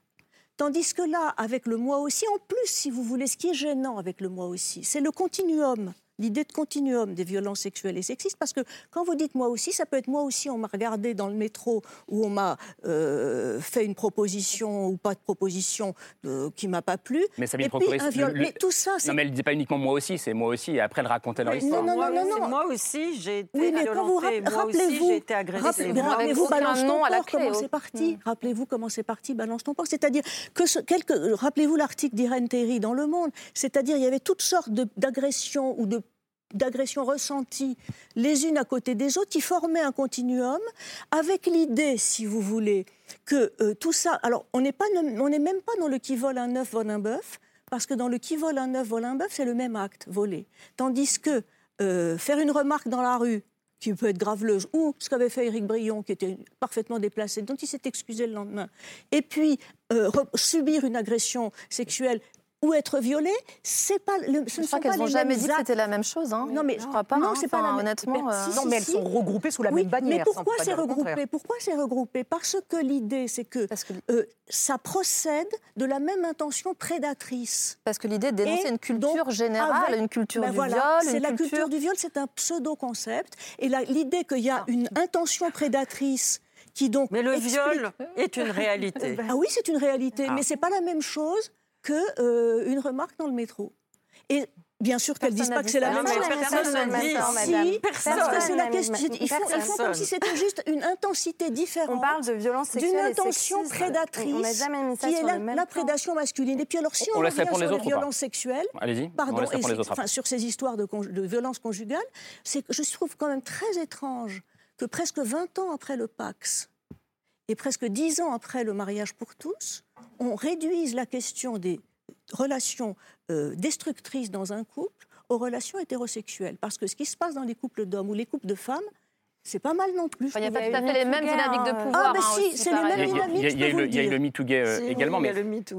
Speaker 14: Tandis que là, avec le moi aussi, en plus, si vous voulez, ce qui est gênant avec le moi aussi, c'est le continuum. L'idée de continuum des violences sexuelles et sexistes, parce que quand vous dites moi aussi, ça peut être moi aussi, on m'a regardé dans le métro ou on m'a euh, fait une proposition ou pas de proposition euh, qui m'a pas plu.
Speaker 1: Mais Sabine
Speaker 14: et puis un viol.
Speaker 1: le- le-
Speaker 14: Mais tout ça, c'est
Speaker 1: Non, mais elle ne disait pas uniquement moi aussi, c'est moi aussi, et après elle racontait leur histoire.
Speaker 14: non, non, non,
Speaker 15: aussi-
Speaker 14: non.
Speaker 15: moi aussi, j'ai été
Speaker 14: Oui, mais quand vous
Speaker 15: aussi,
Speaker 14: rappelez-vous,
Speaker 15: j'ai été agressée.
Speaker 14: rappelez-vous, balance ton
Speaker 11: à la clé,
Speaker 14: comment c'est parti? Rappelez-vous comment c'est parti, balance ton porc. C'est-à-dire que ce, quelques, rappelez-vous l'article d'Irène Terry dans Le Monde. C'est-à-dire il y avait toutes sortes de- d'agressions ou de d'agressions ressenties les unes à côté des autres qui formaient un continuum avec l'idée, si vous voulez, que euh, tout ça. Alors, on n'est même pas dans le qui vole un œuf vole un bœuf, parce que dans le qui vole un œuf vole un bœuf, c'est le même acte, voler. Tandis que euh, faire une remarque dans la rue qui peut être graveleuse, ou ce qu'avait fait Éric Brion, qui était parfaitement déplacé, dont il s'est excusé le lendemain, et puis euh, subir une agression sexuelle ou être violé, c'est pas le, ce
Speaker 11: Je
Speaker 14: ne
Speaker 11: crois
Speaker 14: sont pas
Speaker 11: qu'elles n'ont jamais dit que c'était la même chose. Hein.
Speaker 14: Non, mais
Speaker 11: je crois pas.
Speaker 14: Non,
Speaker 11: hein.
Speaker 14: c'est pas
Speaker 11: Enfin,
Speaker 14: la même.
Speaker 11: Honnêtement, euh,
Speaker 14: Si,
Speaker 13: Non, mais elles
Speaker 14: si,
Speaker 13: sont regroupées sous la
Speaker 14: oui,
Speaker 13: même bannière.
Speaker 14: Mais pourquoi c'est regroupé? Pourquoi c'est regroupé? Parce que l'idée, c'est que, euh, ça procède de la même intention prédatrice.
Speaker 11: Parce que l'idée de dénoncer
Speaker 14: Et
Speaker 11: une culture
Speaker 14: donc,
Speaker 11: générale,
Speaker 14: avec-
Speaker 11: une culture
Speaker 14: ben
Speaker 11: du
Speaker 14: voilà,
Speaker 11: viol,
Speaker 14: C'est
Speaker 11: une
Speaker 14: la
Speaker 11: culture-
Speaker 14: culture du viol, c'est un pseudo-concept. Et la- l'idée qu'il y a une intention prédatrice qui donc.
Speaker 15: Mais le
Speaker 14: explique-
Speaker 15: viol est une réalité.
Speaker 14: Ah oui, c'est une réalité,
Speaker 15: Ah.
Speaker 14: mais c'est pas la même chose que euh, une remarque dans le métro. Et bien sûr qu'elles disent
Speaker 11: Personne
Speaker 14: pas que c'est la même chose.
Speaker 11: mais personne n'a dit
Speaker 14: Si, parce que c'est
Speaker 11: Personne.
Speaker 14: la question.
Speaker 11: Personne.
Speaker 14: Ils font, ils font comme si c'était juste une intensité différente.
Speaker 12: On parle de violence
Speaker 14: d'une
Speaker 12: sexuelle et
Speaker 14: intention
Speaker 12: sexiste.
Speaker 14: prédatrice
Speaker 12: On n'a jamais mis ça
Speaker 14: qui
Speaker 12: sur
Speaker 14: est la,
Speaker 12: même
Speaker 14: la
Speaker 12: plan.
Speaker 14: prédation masculine. Et puis alors si
Speaker 1: On
Speaker 14: on, revient sur
Speaker 1: les autres
Speaker 14: violences sexuelles,
Speaker 1: Allez-y, on
Speaker 14: pardon, et
Speaker 1: les autres
Speaker 14: enfin, sur ces histoires de, de violences conjugales, c'est que je trouve quand même très étrange que presque 20 ans après le Pax et presque 10 ans après le mariage pour tous, on réduise la question des relations euh, destructrices dans un couple aux relations hétérosexuelles. Parce que ce qui se passe dans les couples d'hommes ou les couples de femmes, c'est pas mal non plus.
Speaker 11: Il n'y a pas tout à fait les mêmes dynamiques de pouvoir.
Speaker 14: Ah, mais
Speaker 11: hein,
Speaker 14: si, c'est les mêmes
Speaker 1: Il y a- il y a- eu le- il y a eu le MeToo gay euh,
Speaker 15: Si, oui,
Speaker 1: également, mais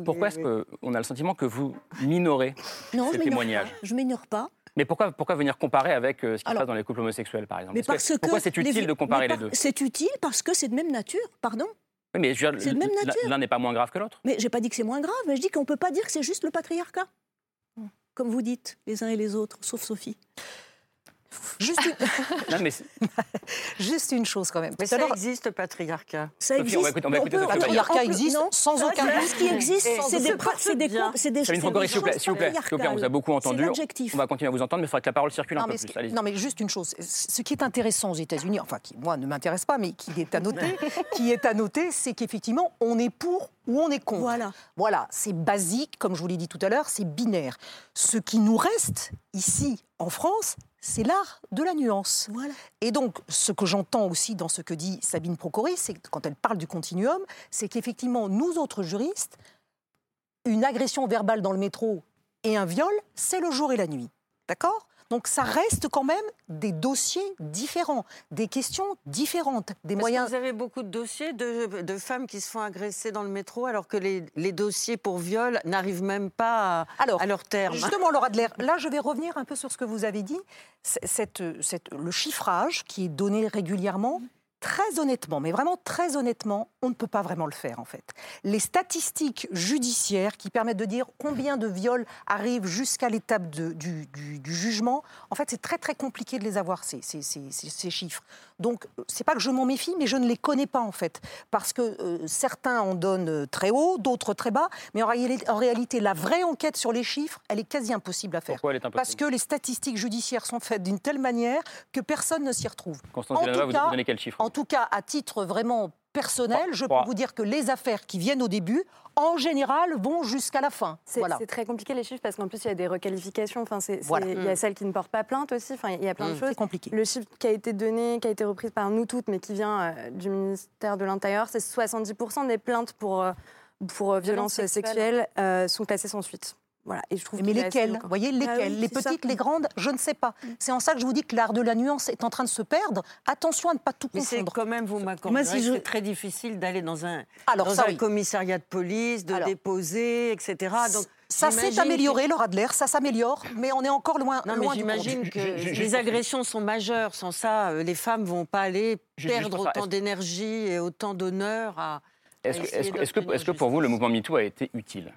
Speaker 1: pourquoi est-ce
Speaker 15: oui.
Speaker 1: qu'on a le sentiment que vous minorez
Speaker 14: Non, je
Speaker 1: ces
Speaker 14: m'ignore
Speaker 1: témoignages
Speaker 14: pas. Je m'ignore pas.
Speaker 1: Mais pourquoi, pourquoi venir comparer avec euh, ce qui se passe dans les couples homosexuels, par exemple?
Speaker 14: Mais
Speaker 1: Est-ce que-
Speaker 14: parce que
Speaker 1: Pourquoi c'est utile de comparer les deux?
Speaker 14: C'est utile parce que c'est de même nature, pardon.
Speaker 1: Oui, mais
Speaker 14: c'est de même nature.
Speaker 1: l'un n'est pas moins grave que l'autre.
Speaker 14: Mais j'ai pas dit que c'est moins grave, mais je dis qu'on ne peut pas dire que c'est juste le patriarcat. Comme vous dites, les uns et les autres, sauf Sophie.
Speaker 13: Juste une,
Speaker 1: Non, mais c'est-
Speaker 13: juste une chose quand même.
Speaker 15: Mais ça existe, le patriarcat.
Speaker 14: Ça
Speaker 1: Sophie,
Speaker 14: existe.
Speaker 1: on va écouter- on va écouter
Speaker 14: peut-
Speaker 1: Sophie
Speaker 14: on peut-
Speaker 1: Bayard.
Speaker 14: on peut-
Speaker 13: existe
Speaker 14: non,
Speaker 13: sans
Speaker 14: ça,
Speaker 13: aucun doute.
Speaker 14: Ce qui existe, c'est des, c'est des, c'est des,
Speaker 1: s'il vous plaît,
Speaker 14: choses
Speaker 1: s'il vous plaît, s'il vous plaît, on vous a beaucoup entendu. On va continuer à vous entendre, mais il faudrait que la parole circule un peu
Speaker 13: mais, ce
Speaker 1: plus.
Speaker 13: non, mais juste une chose. Ce qui est intéressant aux États-Unis, enfin, qui, moi, ne m'intéresse pas, mais qui est à noter, qui est à noter, c'est qu'effectivement, on est pour ou on est contre.
Speaker 14: Voilà.
Speaker 13: Voilà, c'est basique, comme je vous l'ai dit tout à l'heure, c'est binaire. Ce qui nous reste ici, en France, c'est l'art de la nuance.
Speaker 14: Voilà.
Speaker 13: Et donc, ce que j'entends aussi dans ce que dit Sabine Procoris, c'est quand elle parle du continuum, c'est qu'effectivement, nous autres juristes, une agression verbale dans le métro et un viol, c'est le jour et la nuit. D'accord? Donc ça reste quand même des dossiers différents, des questions différentes, des
Speaker 15: Parce
Speaker 13: moyens.
Speaker 15: que vous avez beaucoup de dossiers de, de femmes qui se font agresser dans le métro alors que les, les dossiers pour viol n'arrivent même pas à,
Speaker 13: Alors,
Speaker 15: à leur terme.
Speaker 13: Justement, Laura Adler, là, je vais revenir un peu sur ce que vous avez dit. C- Cette, cette- le chiffrage qui est donné régulièrement, très honnêtement, mais vraiment très honnêtement, on ne peut pas vraiment le faire, en fait. Les statistiques judiciaires qui permettent de dire combien de viols arrivent jusqu'à l'étape du, du- du jugement, en fait, c'est très, très compliqué de les avoir, ces, ces- ces- ces- ces chiffres. Donc, c'est pas que je m'en méfie, mais je ne les connais pas, en fait. Parce que euh, certains en donnent euh, très haut, d'autres très bas. Mais en, réalité- en réalité, la vraie enquête sur les chiffres, elle est quasi impossible à faire.
Speaker 1: Pourquoi elle est impossible
Speaker 13: Parce que les statistiques judiciaires sont faites d'une telle manière que personne ne s'y retrouve.
Speaker 1: Constance
Speaker 13: En
Speaker 1: Villanova,
Speaker 13: tout
Speaker 1: vous
Speaker 13: cas-
Speaker 1: vous donnez quel chiffre
Speaker 13: En tout cas, à titre vraiment personnel, je peux vous dire que les affaires qui viennent au début, en général, vont jusqu'à la fin.
Speaker 12: C'est
Speaker 13: Voilà.
Speaker 12: très compliqué les chiffres parce qu'en plus il y a des requalifications. Enfin,
Speaker 13: Voilà.
Speaker 12: Il y a celles qui ne portent pas plainte aussi. Enfin, il y a plein de
Speaker 13: Mm.
Speaker 12: choses.
Speaker 13: C'est compliqué.
Speaker 12: Le chiffre qui a été donné, qui a été repris par nous toutes, mais qui vient euh, du ministère de l'Intérieur, c'est 70% des plaintes pour, euh, pour euh, violences
Speaker 11: Violences
Speaker 12: sexuelles,
Speaker 11: sexuelles.
Speaker 12: euh, sont classées sans suite. Voilà, et je trouve
Speaker 13: Mais lesquelles? Vous voyez, lesquelles?
Speaker 12: Ah oui,
Speaker 13: Les
Speaker 12: ça.
Speaker 13: petites, les grandes? Je ne sais pas. C'est en ça que je vous dis que l'art de la nuance est en train de se perdre. Attention à ne pas tout
Speaker 15: Mais c'est
Speaker 13: confondre.
Speaker 15: quand même, vous m'accordez,
Speaker 13: Moi, si je-
Speaker 15: c'est très difficile d'aller dans un,
Speaker 13: Alors,
Speaker 15: dans
Speaker 13: ça,
Speaker 15: un
Speaker 13: oui.
Speaker 15: commissariat de police, de
Speaker 13: Alors,
Speaker 15: déposer, etc. Donc,
Speaker 13: Ça s'est amélioré,
Speaker 15: que-
Speaker 13: Laura Adler, ça s'améliore, mais on est encore loin,
Speaker 15: Non, mais
Speaker 13: loin du
Speaker 15: j'imagine que les agressions sont majeures. Sans ça, euh, les femmes vont pas aller perdre autant d'énergie et autant d'honneur à.
Speaker 1: Que, que- que- est-ce que pour vous, le mouvement MeToo a été utile?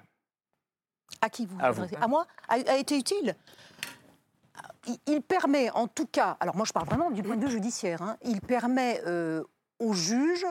Speaker 13: À qui vous
Speaker 1: À vous.
Speaker 13: adressez? À moi? A, a été utile? Il, il permet, en tout cas, alors moi je parle vraiment du point de vue judiciaire, hein, il permet euh, aux juges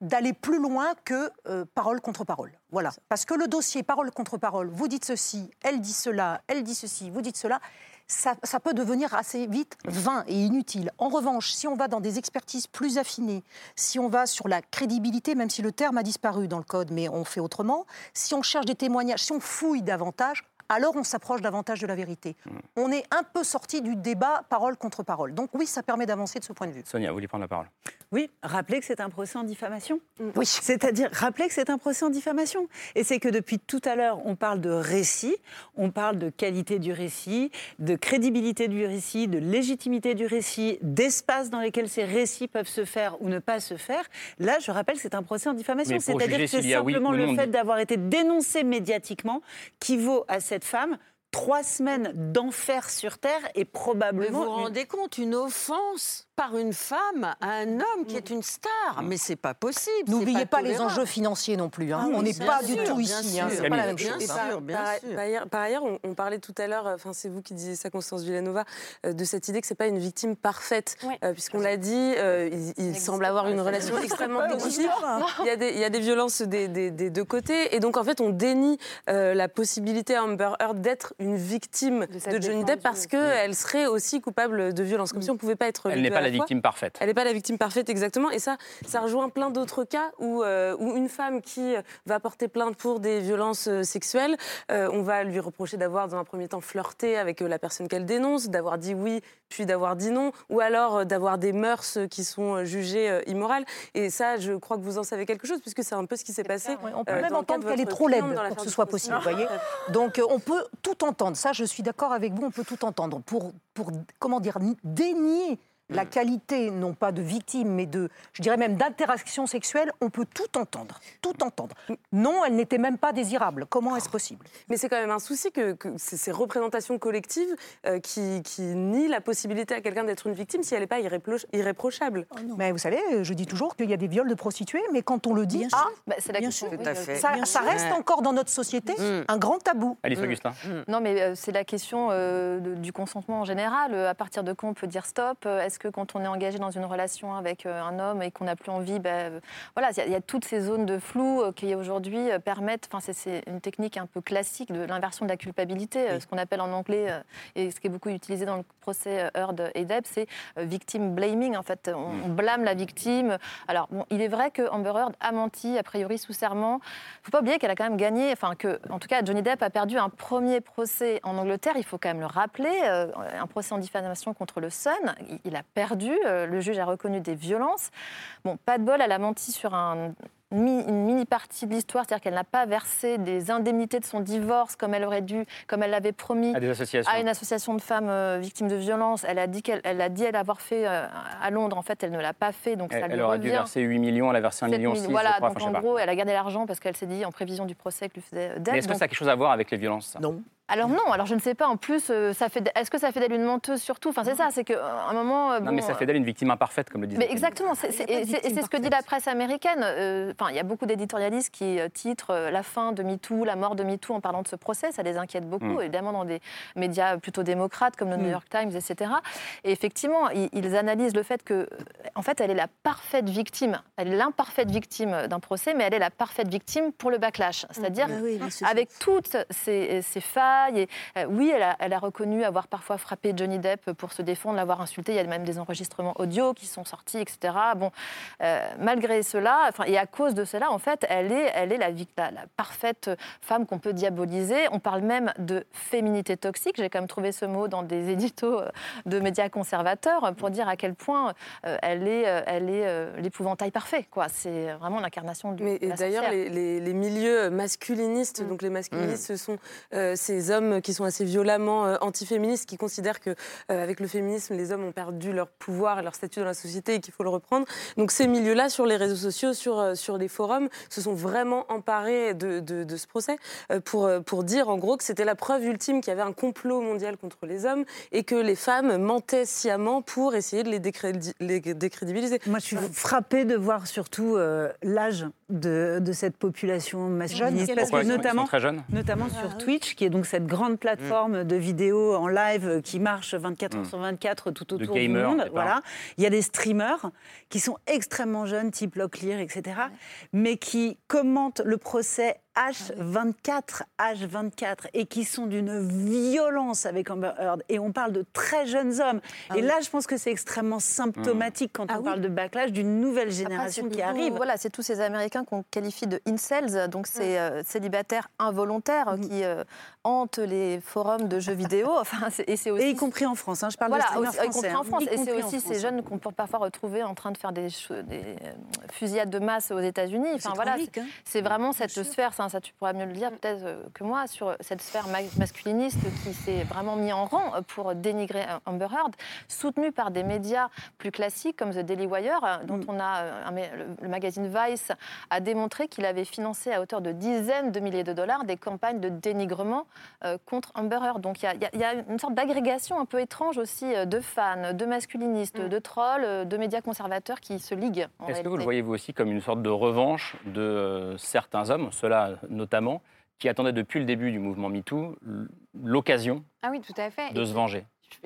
Speaker 13: d'aller plus loin que euh, parole contre parole. Voilà. Parce que le dossier parole contre parole, vous dites ceci, elle dit cela, elle dit ceci, vous dites cela, ça, peut devenir assez vite vain et inutile. En revanche, si on va dans des expertises plus affinées, si on va sur la crédibilité, même si le terme a disparu dans le code, mais on fait autrement, si on cherche des témoignages, si on fouille davantage, alors on s'approche davantage de la vérité. On est un peu sorti du débat parole contre parole. Donc oui, ça permet d'avancer de ce point de vue.
Speaker 1: Sonia, vous voulez prendre la parole?
Speaker 9: Oui, rappelez que c'est un procès en diffamation.
Speaker 13: Oui.
Speaker 9: C'est-à-dire, rappelez que c'est un procès en diffamation. Et c'est que depuis tout à l'heure, on parle de récit, on parle de qualité du récit, de crédibilité du récit, de légitimité du récit, d'espace dans lesquels ces récits peuvent se faire ou ne pas se faire. Là, je rappelle que c'est un procès en diffamation. C'est-à-dire que c'est
Speaker 1: oui
Speaker 9: simplement
Speaker 1: ou
Speaker 9: le
Speaker 1: non
Speaker 9: fait d'avoir été dénoncé médiatiquement qui vaut à cette femme trois semaines d'enfer sur Terre et
Speaker 15: Mais
Speaker 9: probablement...
Speaker 15: vous vous
Speaker 9: une-
Speaker 15: rendez compte, une offense par une femme à un homme qui est une star. Mais c'est pas possible.
Speaker 13: N'oubliez pas, les enjeux financiers non plus. hein.
Speaker 15: Ah
Speaker 13: on n'est pas
Speaker 15: sûr,
Speaker 13: du tout
Speaker 15: bien
Speaker 13: ici. hein. C'est pas la même
Speaker 15: Bien
Speaker 13: chose.
Speaker 15: sûr,
Speaker 13: hein.
Speaker 15: bien
Speaker 10: par,
Speaker 15: sûr.
Speaker 10: par ailleurs, par ailleurs, on, on parlait tout à l'heure, euh, enfin c'est vous qui disiez ça, Constance Villanova, euh, de cette idée que c'est pas une victime parfaite, Euh, puisqu'on l'a dit, euh, il, il semble avoir une relation extrêmement toxique. Il y a des, il y a des violences des, des- des deux côtés, et donc en fait on dénie euh, la possibilité à Amber Heard d'être une victime de, Johnny Depp parce qu'elle serait aussi coupable de violence, comme si on pouvait pas être.
Speaker 1: Elle n'est pas la victime parfaite.
Speaker 10: Elle n'est pas la victime parfaite, exactement. Et ça, ça rejoint plein d'autres cas où, euh, où une femme qui euh, va porter plainte pour des violences euh, sexuelles, euh, on va lui reprocher d'avoir, dans un premier temps, flirté avec la personne qu'elle dénonce, d'avoir dit oui, puis d'avoir dit non, ou alors euh, d'avoir des mœurs qui sont jugées euh, immorales. Et ça, je crois que vous en savez quelque chose, puisque c'est un peu ce qui s'est passé.
Speaker 13: On peut
Speaker 10: euh,
Speaker 13: même entendre qu'elle est trop laide pour que ce soit possible, vous voyez. Donc euh, on peut tout Ça, je suis d'accord avec vous, on peut tout entendre. Pour, pour comment dire, ni- dénier la qualité, non pas de victime, mais de, je dirais même d'interaction sexuelle, on peut tout entendre. Tout entendre. Non, elle n'était même pas désirable. Comment est-ce possible?
Speaker 10: Mais c'est quand même un souci que, que c'est ces représentations collectives euh, qui, qui nient la possibilité à quelqu'un d'être une victime si elle n'est pas irrépro- irréprochable.
Speaker 13: Mais vous savez, je dis toujours qu'il y a des viols de prostituées, mais quand on le dit, ah,
Speaker 11: Bah, c'est la
Speaker 14: Bien
Speaker 11: question.
Speaker 14: sûr.
Speaker 11: oui,
Speaker 15: Tout à fait.
Speaker 13: ça,
Speaker 14: Bien
Speaker 13: ça
Speaker 14: sûr.
Speaker 13: reste encore dans notre société
Speaker 15: Mm.
Speaker 13: un grand tabou.
Speaker 1: Alice Augustin.
Speaker 11: Non, mais euh, c'est la question euh, de- du consentement en général. À partir de quand on peut dire stop? Euh, Est-ce que quand on est engagé dans une relation avec euh, un homme et qu'on n'a plus envie, ben, voilà, il y, a- il y a toutes ces zones de flou euh, qui aujourd'hui permettent. Enfin, c'est- une technique un peu classique de l'inversion de la culpabilité, ce qu'on appelle en anglais et ce qui est beaucoup utilisé dans le procès Heard et Depp, c'est victim blaming. En fait, on, on blâme la victime. Alors, bon, il est vrai que Amber Heard a menti a priori sous serment. Faut pas oublier qu'elle a quand même gagné. Enfin, que, en tout cas, Johnny Depp a perdu un premier procès en Angleterre. Il faut quand même le rappeler. un procès en diffamation contre le Sun. Il, il a perdu. euh, le juge a reconnu des violences. Bon, pas de bol. Elle a menti sur un une mini partie de l'histoire, c'est-à-dire qu'elle n'a pas versé des indemnités de son divorce comme elle aurait dû, comme elle l'avait promis
Speaker 1: À des associations.
Speaker 11: à une association de femmes euh, victimes de violences. Elle a dit qu'elle elle a dit elle avoir fait euh, à Londres. En fait, elle ne l'a pas fait, donc ça
Speaker 1: Elle,
Speaker 11: lui
Speaker 1: elle aurait dû verser 8 millions, elle a versé 1
Speaker 11: 7
Speaker 1: million
Speaker 11: 000,
Speaker 1: 6,
Speaker 11: Voilà,
Speaker 1: crois,
Speaker 11: donc
Speaker 1: enfin,
Speaker 11: en gros, elle a gardé l'argent parce qu'elle s'est dit en prévision du procès que lui faisait Depp.
Speaker 1: Mais est-ce que ça a quelque chose à voir avec les violences ça?
Speaker 13: Non.
Speaker 11: Alors non, alors je ne sais pas. En plus, euh, ça fait. Est-ce que ça fait d'elle une menteuse surtout? Enfin, c'est ça, c'est qu'à un moment. euh,
Speaker 1: Non,
Speaker 11: bon,
Speaker 1: mais ça fait d'elle une victime imparfaite, comme le disait.
Speaker 11: mais exactement, c'est ce que dit la presse américaine. Euh, Enfin, il y a beaucoup d'éditorialistes qui euh, titrent euh, la fin de MeToo, la mort de MeToo en parlant de ce procès. Ça les inquiète beaucoup,
Speaker 1: Mm.
Speaker 11: évidemment, dans des médias plutôt démocrates comme le New York Times, etc. Et effectivement, ils, ils analysent le fait que, euh, en fait, elle est la parfaite victime. Elle est l'imparfaite victime d'un procès, mais elle est la parfaite victime pour le backlash. C'est-à-dire
Speaker 14: Ah c'est-
Speaker 11: avec toutes ces, ces failles, Et, euh, oui, elle a, elle a reconnu avoir parfois frappé Johnny Depp pour se défendre, l'avoir insulté. Il y a même des enregistrements audio qui sont sortis, etc. Bon, euh, malgré cela, enfin, et à cause de cela, en fait, elle est, elle est la, la- la parfaite femme qu'on peut diaboliser. On parle même de féminité toxique. J'ai quand même trouvé ce mot dans des éditos euh, de médias conservateurs pour dire à quel point elle est, elle est l'épouvantail parfait. Quoi. C'est vraiment l'incarnation du.
Speaker 10: Mais d'ailleurs, les, les- les milieux masculinistes, donc les masculinistes, ce sont euh, ces hommes qui sont assez violemment euh, antiféministes, qui considèrent que euh, avec le féminisme, les hommes ont perdu leur pouvoir et leur statut dans la société et qu'il faut le reprendre. Donc ces milieux-là, sur les réseaux sociaux, sur, euh, sur les forums, se sont vraiment emparés de, de- de ce procès euh, pour, euh, pour dire en gros que c'était la preuve ultime qu'il y avait un complot mondial contre les hommes et que les femmes mentaient sciemment pour essayer de les, décrédi- les décrédibiliser.
Speaker 16: Moi, je suis frappée de voir surtout euh, l'âge de, de cette population masculiniste. Parce que notamment,
Speaker 1: sont très jeunes?
Speaker 16: notamment
Speaker 14: Ah
Speaker 16: sur Twitch, qui est donc cette grande plateforme de vidéos en live qui marche 24 heures
Speaker 1: Mm.
Speaker 16: sur 24 tout
Speaker 1: De
Speaker 16: autour du monde. Voilà. Il y a des streamers qui sont extrêmement jeunes, type Locklear, etc., mais qui commentent le procès H24, H24, et qui sont d'une violence avec Amber Heard. Et on parle de très jeunes hommes.
Speaker 11: Ah
Speaker 16: et
Speaker 11: oui.
Speaker 16: là, je pense que c'est extrêmement symptomatique quand on parle de backlash d'une nouvelle génération
Speaker 11: Après,
Speaker 16: qui
Speaker 11: tout-
Speaker 16: arrive.
Speaker 11: Voilà, c'est tous ces Américains qu'on qualifie de incels, donc c'est euh, célibataires involontaires qui euh, hantent les forums de jeux vidéo. Enfin, et c'est aussi
Speaker 16: Et y compris en France, hein, je parle
Speaker 11: voilà,
Speaker 16: de streamers
Speaker 11: aussi- y
Speaker 16: français.
Speaker 11: compris en
Speaker 16: hein.
Speaker 11: France. Et c'est aussi ces jeunes qu'on peut parfois retrouver en train de faire des, euh, fusillades de masse aux États-Unis. Enfin, voilà,
Speaker 14: hein.
Speaker 11: c'est vraiment cette sphère, ça, ça, tu pourras mieux le dire peut-être euh, que moi, sur cette sphère ma- masculiniste qui s'est vraiment mis en rang euh, pour dénigrer euh, Amber Heard, soutenue par des médias plus classiques comme The Daily Wire, dont on a le, magazine Vice a démontré qu'il avait financé à hauteur de dizaines de milliers de dollars des campagnes de dénigrement contre Amber Heard. Donc il y a- y, une sorte d'agrégation un peu étrange aussi de fans, de masculinistes, de trolls, de médias conservateurs qui se liguent. en
Speaker 1: Est-ce que vous le voyez vous aussi comme une sorte de revanche de certains hommes, ceux-là notamment, qui attendaient depuis le début du mouvement MeToo l'occasion
Speaker 12: Ah oui, tout à fait.
Speaker 1: de
Speaker 12: Et
Speaker 1: se
Speaker 12: puis-
Speaker 1: venger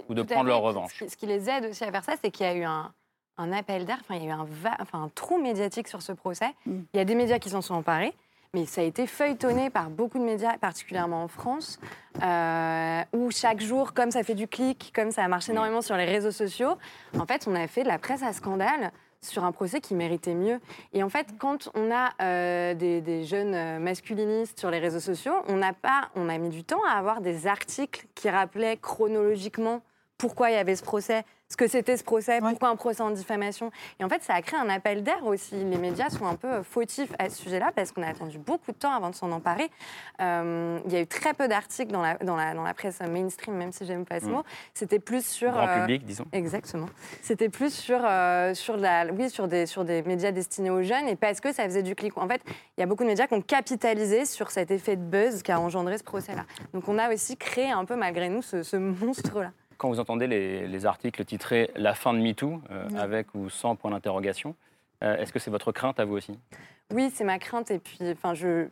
Speaker 1: ou de prendre leur revanche
Speaker 12: Ce qui, les aide aussi à faire ça, c'est qu'il y a eu un, un appel d'air, enfin, il y a eu un, va- enfin, un trou médiatique sur ce procès.
Speaker 1: Mm.
Speaker 12: Il y a des médias qui s'en sont emparés, mais ça a été feuilletonné par beaucoup de médias, particulièrement en France, euh, où chaque jour, comme ça fait du clic, comme ça a
Speaker 1: Mm.
Speaker 12: marché énormément sur les réseaux sociaux, en fait, on a fait de la presse à scandale sur un procès qui méritait mieux. Et en fait, quand on a euh, des, jeunes euh, masculinistes sur les réseaux sociaux, on n'a pas, on a mis du temps à avoir des articles qui rappelaient chronologiquement pourquoi il y avait ce procès, ce que c'était ce procès, pourquoi un procès en diffamation. Et en fait, ça a créé un appel d'air aussi. Les médias sont un peu euh, fautifs à ce sujet-là parce qu'on a attendu beaucoup de temps avant de s'en emparer. Euh, il y a eu très peu d'articles dans la, dans, la, dans la presse mainstream, même si j'aime pas ce
Speaker 1: Mm.
Speaker 12: mot. C'était plus sur...
Speaker 1: Grand
Speaker 12: euh,
Speaker 1: public, disons.
Speaker 12: Exactement. C'était plus sur, euh, sur, la, oui, sur, des, sur des médias destinés aux jeunes et parce que ça faisait du clic. En fait, il y a beaucoup de médias qui ont capitalisé sur cet effet de buzz qui a engendré ce procès-là. Donc on a aussi créé un peu, malgré nous, ce, ce monstre-là.
Speaker 1: Quand vous entendez les, les articles titrés La fin de MeToo, euh, avec ou sans point d'interrogation, euh, est-ce que c'est votre crainte à vous aussi?
Speaker 12: Oui, c'est ma crainte. Et puis, enfin, je.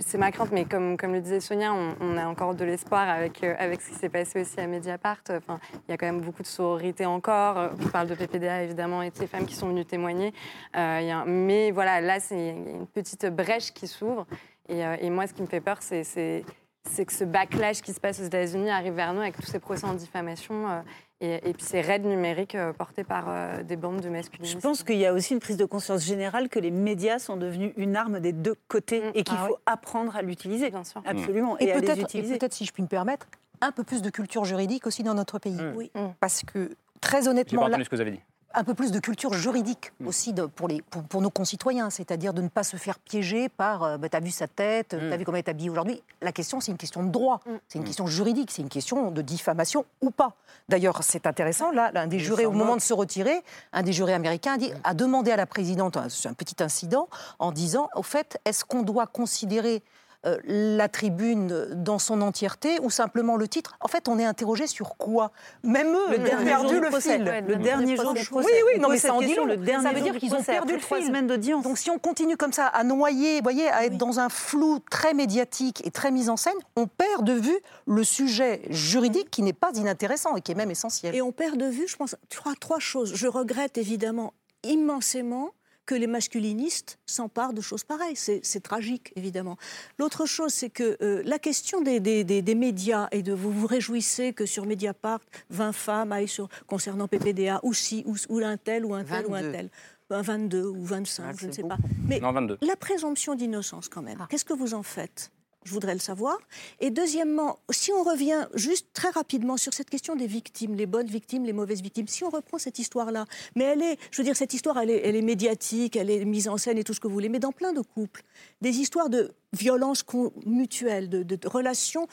Speaker 12: C'est ma crainte, mais comme, comme le disait Sonia, on, on a encore de l'espoir avec, euh, avec ce qui s'est passé aussi à Mediapart. Enfin, il y a quand même beaucoup de sororité encore. On parle de PPDA, évidemment, et de ces femmes qui sont venues témoigner. Euh, il y a un- mais voilà, là, c'est une petite brèche qui s'ouvre. Et, et moi, ce qui me fait peur, c'est c'est- que ce backlash qui se passe aux États-Unis arrive vers nous avec tous ces procès en diffamation euh, et, et puis ces raids numériques euh, portés par euh, des bandes de masculinistes.
Speaker 16: Je pense qu'il y a aussi une prise de conscience générale que les médias sont devenus une arme des deux côtés et qu'il
Speaker 12: Ah
Speaker 16: faut apprendre à l'utiliser.
Speaker 12: Bien sûr.
Speaker 16: Absolument. Et,
Speaker 13: Et peut-être, et
Speaker 16: utiliser.
Speaker 13: peut-être, si je puis me permettre, un peu plus de culture juridique aussi dans notre pays.
Speaker 1: Mm.
Speaker 14: Oui.
Speaker 13: Parce que, très
Speaker 1: J'ai pas
Speaker 13: honnêtement, là,
Speaker 1: entendu ce que vous avez dit.
Speaker 13: Un peu plus de culture juridique aussi de- pour, les, pour, pour nos concitoyens, c'est-à-dire de ne pas se faire piéger par euh, bah, t'as vu sa tête,
Speaker 1: Mm.
Speaker 13: t'as vu comment elle est habillée aujourd'hui. La question, c'est une question de droit, c'est une question juridique, c'est une question de diffamation ou pas. D'ailleurs, c'est intéressant, là, l'un des jurés, au moment de se retirer, un des jurés américains a, dit, a demandé à la présidente, un- c'est un petit incident, en disant, au fait, est-ce qu'on doit considérer euh, la tribune dans son entièreté ou simplement le titre En fait, on est interrogé sur quoi? Même eux,
Speaker 16: Le
Speaker 13: ont
Speaker 16: dernier
Speaker 13: perdu le
Speaker 16: procès.
Speaker 13: fil.
Speaker 16: Ouais, le dernier jour du
Speaker 13: Oui,
Speaker 16: procès.
Speaker 13: oui,
Speaker 16: On
Speaker 13: non, mais ça en dit long.
Speaker 16: le dernier
Speaker 13: Ça veut dire qu'ils ont perdu le
Speaker 16: trois
Speaker 13: fil.
Speaker 16: semaines d'audience.
Speaker 13: Donc si on continue comme ça à noyer, voyez, à être dans un flou très médiatique et très mis en scène, on perd de vue le sujet juridique qui n'est pas inintéressant et qui est même essentiel.
Speaker 14: Et on perd de vue, je pense, trois, trois choses. Je regrette évidemment immensément que les masculinistes s'emparent de choses pareilles. C'est tragique, évidemment. L'autre chose, c'est que euh, la question des, des- des- des médias et de vous vous réjouissez que sur Mediapart, 20 femmes aillent sur, concernant PPDA, ou si, ou, ou un tel, ou un tel, ou un
Speaker 15: 22.
Speaker 14: tel. Ben, 22 ou 25,
Speaker 15: Ah,
Speaker 14: je ne sais pas. Mais
Speaker 1: Non, 22.
Speaker 14: la présomption d'innocence, quand même, qu'est-ce que vous en faites? Je voudrais le savoir. Et deuxièmement, si on revient juste très rapidement sur cette question des victimes, les bonnes victimes, les mauvaises victimes, si on reprend cette histoire-là, mais elle est, je veux dire, cette histoire, elle est, médiatique, elle est mise en scène et tout ce que vous voulez, mais dans plein de couples, des histoires de violence mutuelle, de, de- de relations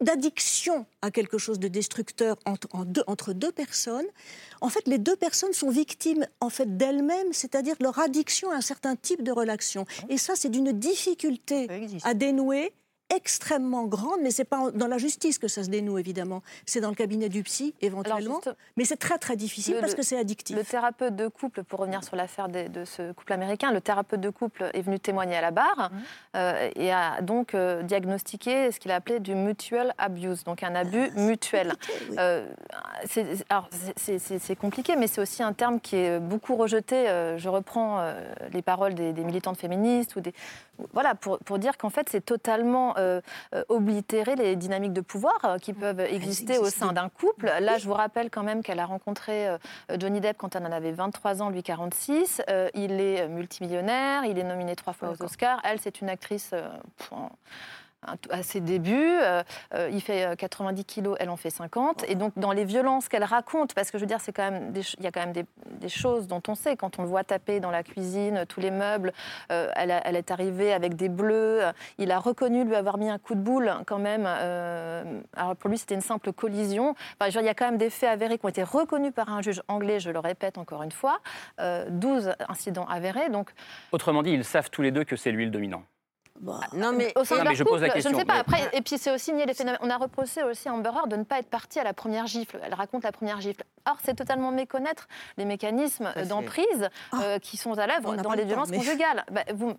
Speaker 14: d'addiction à quelque chose de destructeur entre, en deux, entre deux personnes, en fait, les deux personnes sont victimes en fait d'elles-mêmes, c'est-à-dire leur addiction à un certain type de relation. Et ça, c'est d'une difficulté à dénouer extrêmement grande, mais c'est pas dans la justice que ça se dénoue évidemment. C'est dans le cabinet du psy éventuellement,
Speaker 11: juste-
Speaker 14: mais c'est très très difficile
Speaker 11: Le-
Speaker 14: parce que c'est addictif.
Speaker 11: Le thérapeute de couple, pour revenir sur l'affaire de, ce couple américain, le thérapeute de couple est venu témoigner à la barre
Speaker 14: Mmh.
Speaker 11: euh, et a donc euh, diagnostiqué ce qu'il a appelé du mutual abuse, donc un abus
Speaker 14: Ah,
Speaker 11: mutuel. C'est- compliqué, mais c'est aussi un terme qui est beaucoup rejeté. Euh, je reprends les paroles des, des militantes féministes ou des voilà pour, pour dire qu'en fait c'est totalement euh, euh, oblitérer les dynamiques de pouvoir euh, qui peuvent exister au sein d'un couple. Là, je vous rappelle quand même qu'elle a rencontré Johnny Depp quand elle en avait 23 ans, lui 46. Euh, il est multimillionnaire, il est nominé trois fois aux Oscars. Elle, c'est une actrice pff, à ses débuts. Euh, euh, il fait euh, 90 kilos, elle en fait 50. Et donc, dans les violences qu'elle raconte, parce que je veux dire, c'est quand même des il y a quand même des, choses dont on sait, quand on le voit taper dans la cuisine, tous les meubles, euh, elle, est arrivée avec des bleus. euh, Il a reconnu lui avoir mis un coup de boule, quand même. euh, alors, pour lui, c'était une simple collision. Enfin, dire, il y a quand même des faits avérés qui ont été reconnus par un juge anglais, je le répète encore une fois. Euh, 12 incidents avérés. Donc,
Speaker 1: Autrement dit, ils savent tous les deux que c'est lui le dominant.
Speaker 15: Non, mais,
Speaker 11: au sein
Speaker 1: Non,
Speaker 11: de
Speaker 1: mais
Speaker 11: leur
Speaker 1: je pose la
Speaker 11: je ne sais pas.
Speaker 1: mais-
Speaker 11: Après, et puis c'est aussi nier les phénomènes. On a reproché aussi à Amber Heard de ne pas être partie à la première gifle. Elle raconte la première gifle. Or, c'est totalement méconnaître les mécanismes d'emprise euh, qui sont à l'œuvre dans les violences
Speaker 14: mais-
Speaker 11: conjugales. Bah, vous-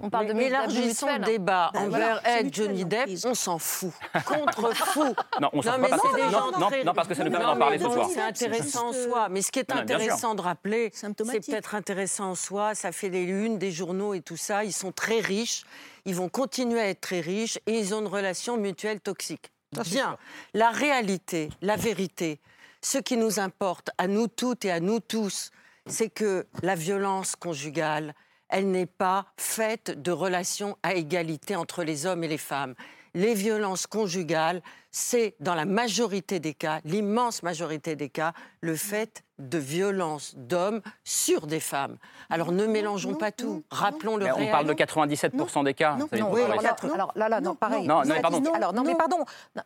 Speaker 11: on parle de
Speaker 15: Mais
Speaker 11: d'abus
Speaker 15: élargissons le débat.
Speaker 14: Ben
Speaker 15: Amber Heard, Johnny Depp, on s'en fout. Contre fou.
Speaker 1: Non, on s'en fout
Speaker 15: des
Speaker 1: non,
Speaker 15: gens
Speaker 1: non, parce que ça nous permet d'en parler ce soir.
Speaker 15: C'est intéressant en soi. Mais ce qui est intéressant de rappeler, c'est peut-être intéressant en soi, ça fait les unes des journaux et tout ça. Ils sont très riches, ils vont continuer à être très riches et ils ont une relation mutuelle toxique. Bien. La réalité, la vérité, ce qui nous importe à nous toutes et à nous tous, c'est que la violence conjugale, elle n'est pas faite de relations à égalité entre les hommes et les femmes. Les violences conjugales, c'est dans la majorité des cas, l'immense majorité des cas, le fait de violences d'hommes sur des femmes. Alors ne mélangeons pas tout. Rappelons le
Speaker 1: Mais
Speaker 15: réel.
Speaker 1: on parle de 97% des cas. ça, faut
Speaker 13: Oui, alors là, alors là, là, non, pareil.
Speaker 1: Non, non, mais pardon.
Speaker 13: Alors, non, mais pardon. Non,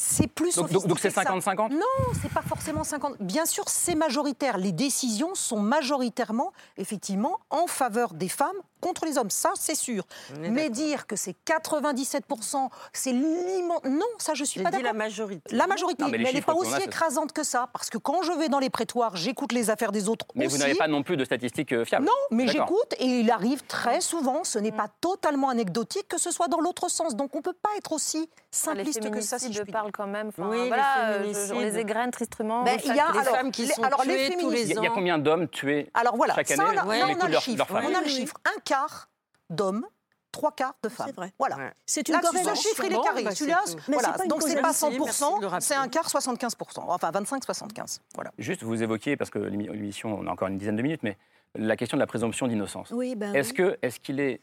Speaker 13: C'est plus
Speaker 1: Donc- c'est
Speaker 13: sophistiqué que ça.
Speaker 1: 50-50
Speaker 13: Non, c'est pas forcément 50. Bien sûr, c'est majoritaire. Les décisions sont majoritairement, effectivement, en faveur des femmes contre les hommes. Ça, c'est sûr. Mais dire que c'est 97%, c'est l'immense. Non, ça, je suis pas d'accord.
Speaker 15: la majorité.
Speaker 13: La majorité,
Speaker 1: Non, mais les
Speaker 13: mais elle n'est pas
Speaker 1: a,
Speaker 13: aussi écrasante que ça. Parce que quand je vais dans les prétoires, j'écoute les affaires des autres
Speaker 1: Mais
Speaker 13: aussi.
Speaker 1: vous n'avez pas non plus de statistiques euh, fiables.
Speaker 13: Non, mais j'écoute et il arrive très souvent, ce n'est pas totalement anecdotique, que ce soit dans l'autre sens. Donc on ne peut pas être aussi
Speaker 11: les
Speaker 13: simpliste que ça, si je
Speaker 11: parlent quand même. Enfin,
Speaker 15: Oui, les
Speaker 11: voilà, euh,
Speaker 15: féminicides.
Speaker 11: on les égrène tristement.
Speaker 13: Ben, il y a
Speaker 15: Les
Speaker 13: alors,
Speaker 15: femmes qui
Speaker 13: les-
Speaker 15: sont
Speaker 13: alors, les
Speaker 15: tuées tous les
Speaker 1: Il y a- il y a
Speaker 15: ans.
Speaker 1: combien d'hommes tués
Speaker 13: Alors voilà,
Speaker 1: chaque
Speaker 13: ça,
Speaker 1: année les
Speaker 13: on a le chiffre.
Speaker 1: leur femme
Speaker 13: On a le
Speaker 14: Oui, oui.
Speaker 13: chiffre. Un quart d'hommes, trois quarts de femmes.
Speaker 14: C'est vrai.
Speaker 13: Voilà.
Speaker 15: Ouais.
Speaker 14: C'est une
Speaker 13: Là, ce chiffre, il est
Speaker 15: Bon,
Speaker 13: carré.
Speaker 15: bah,
Speaker 13: Celui-là, voilà.
Speaker 14: pas
Speaker 13: Donc c'est pas
Speaker 14: causalité,
Speaker 15: merci de le
Speaker 13: 100%,
Speaker 15: rappeler.
Speaker 13: c'est un quart 75%. Enfin 25-75. Voilà.
Speaker 1: Juste, vous évoquiez, parce que l'émi- l'émission, on a encore une dizaine de minutes, mais la question de la présomption d'innocence.
Speaker 14: Oui, ben
Speaker 1: Est-ce
Speaker 14: oui.
Speaker 1: que, est-ce qu'il est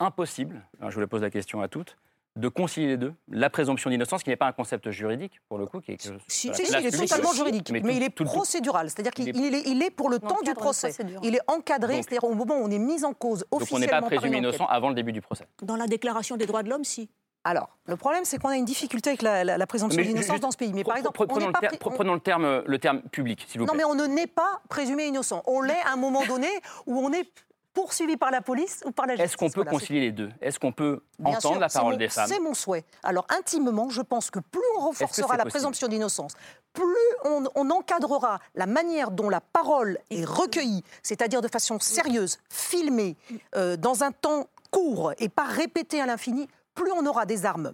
Speaker 1: impossible, alors je vous le pose la question à toutes, de concilier les deux, la présomption d'innocence, qui n'est pas un concept juridique pour le coup, qui est
Speaker 13: Si,
Speaker 1: la
Speaker 13: si, il est totalement juridique, mais,
Speaker 1: tout-
Speaker 13: il est
Speaker 1: tout
Speaker 13: procédural, c'est-à-dire qu'il
Speaker 1: il est-
Speaker 13: il pour le temps du procès. Il est encadré, c'est-à-dire au moment où on est mis en cause
Speaker 1: Donc on
Speaker 13: officiellement
Speaker 1: n'est pas
Speaker 13: par
Speaker 1: présumé innocent avant le début du procès.
Speaker 14: Dans la Déclaration des droits de l'homme, si.
Speaker 13: Alors, le problème, c'est qu'on a une difficulté avec la, la- la présomption d'innocence dans ce pays. Mais par exemple,
Speaker 1: pre-
Speaker 13: on
Speaker 1: prenons, le
Speaker 13: pas
Speaker 1: ter-
Speaker 13: pris-
Speaker 1: pre-
Speaker 13: on-
Speaker 1: prenons le terme, le terme public, s'il vous
Speaker 13: Non,
Speaker 1: plaît.
Speaker 13: mais on ne naît pas présumé innocent. On l'est à un moment donné où on est poursuivi par la police ou par la justice.
Speaker 1: Est-ce qu'on peut
Speaker 13: Voilà,
Speaker 1: concilier les deux? Est-ce qu'on peut
Speaker 13: Bien
Speaker 1: entendre
Speaker 13: sûr,
Speaker 1: la parole
Speaker 13: mon-
Speaker 1: des femmes?
Speaker 13: C'est mon souhait. Alors, intimement, je pense que plus on renforcera la présomption d'innocence, plus on, on encadrera la manière dont la parole est recueillie, c'est-à-dire de façon sérieuse, filmée, euh, dans un temps court et pas répétée à l'infini, plus on aura des armes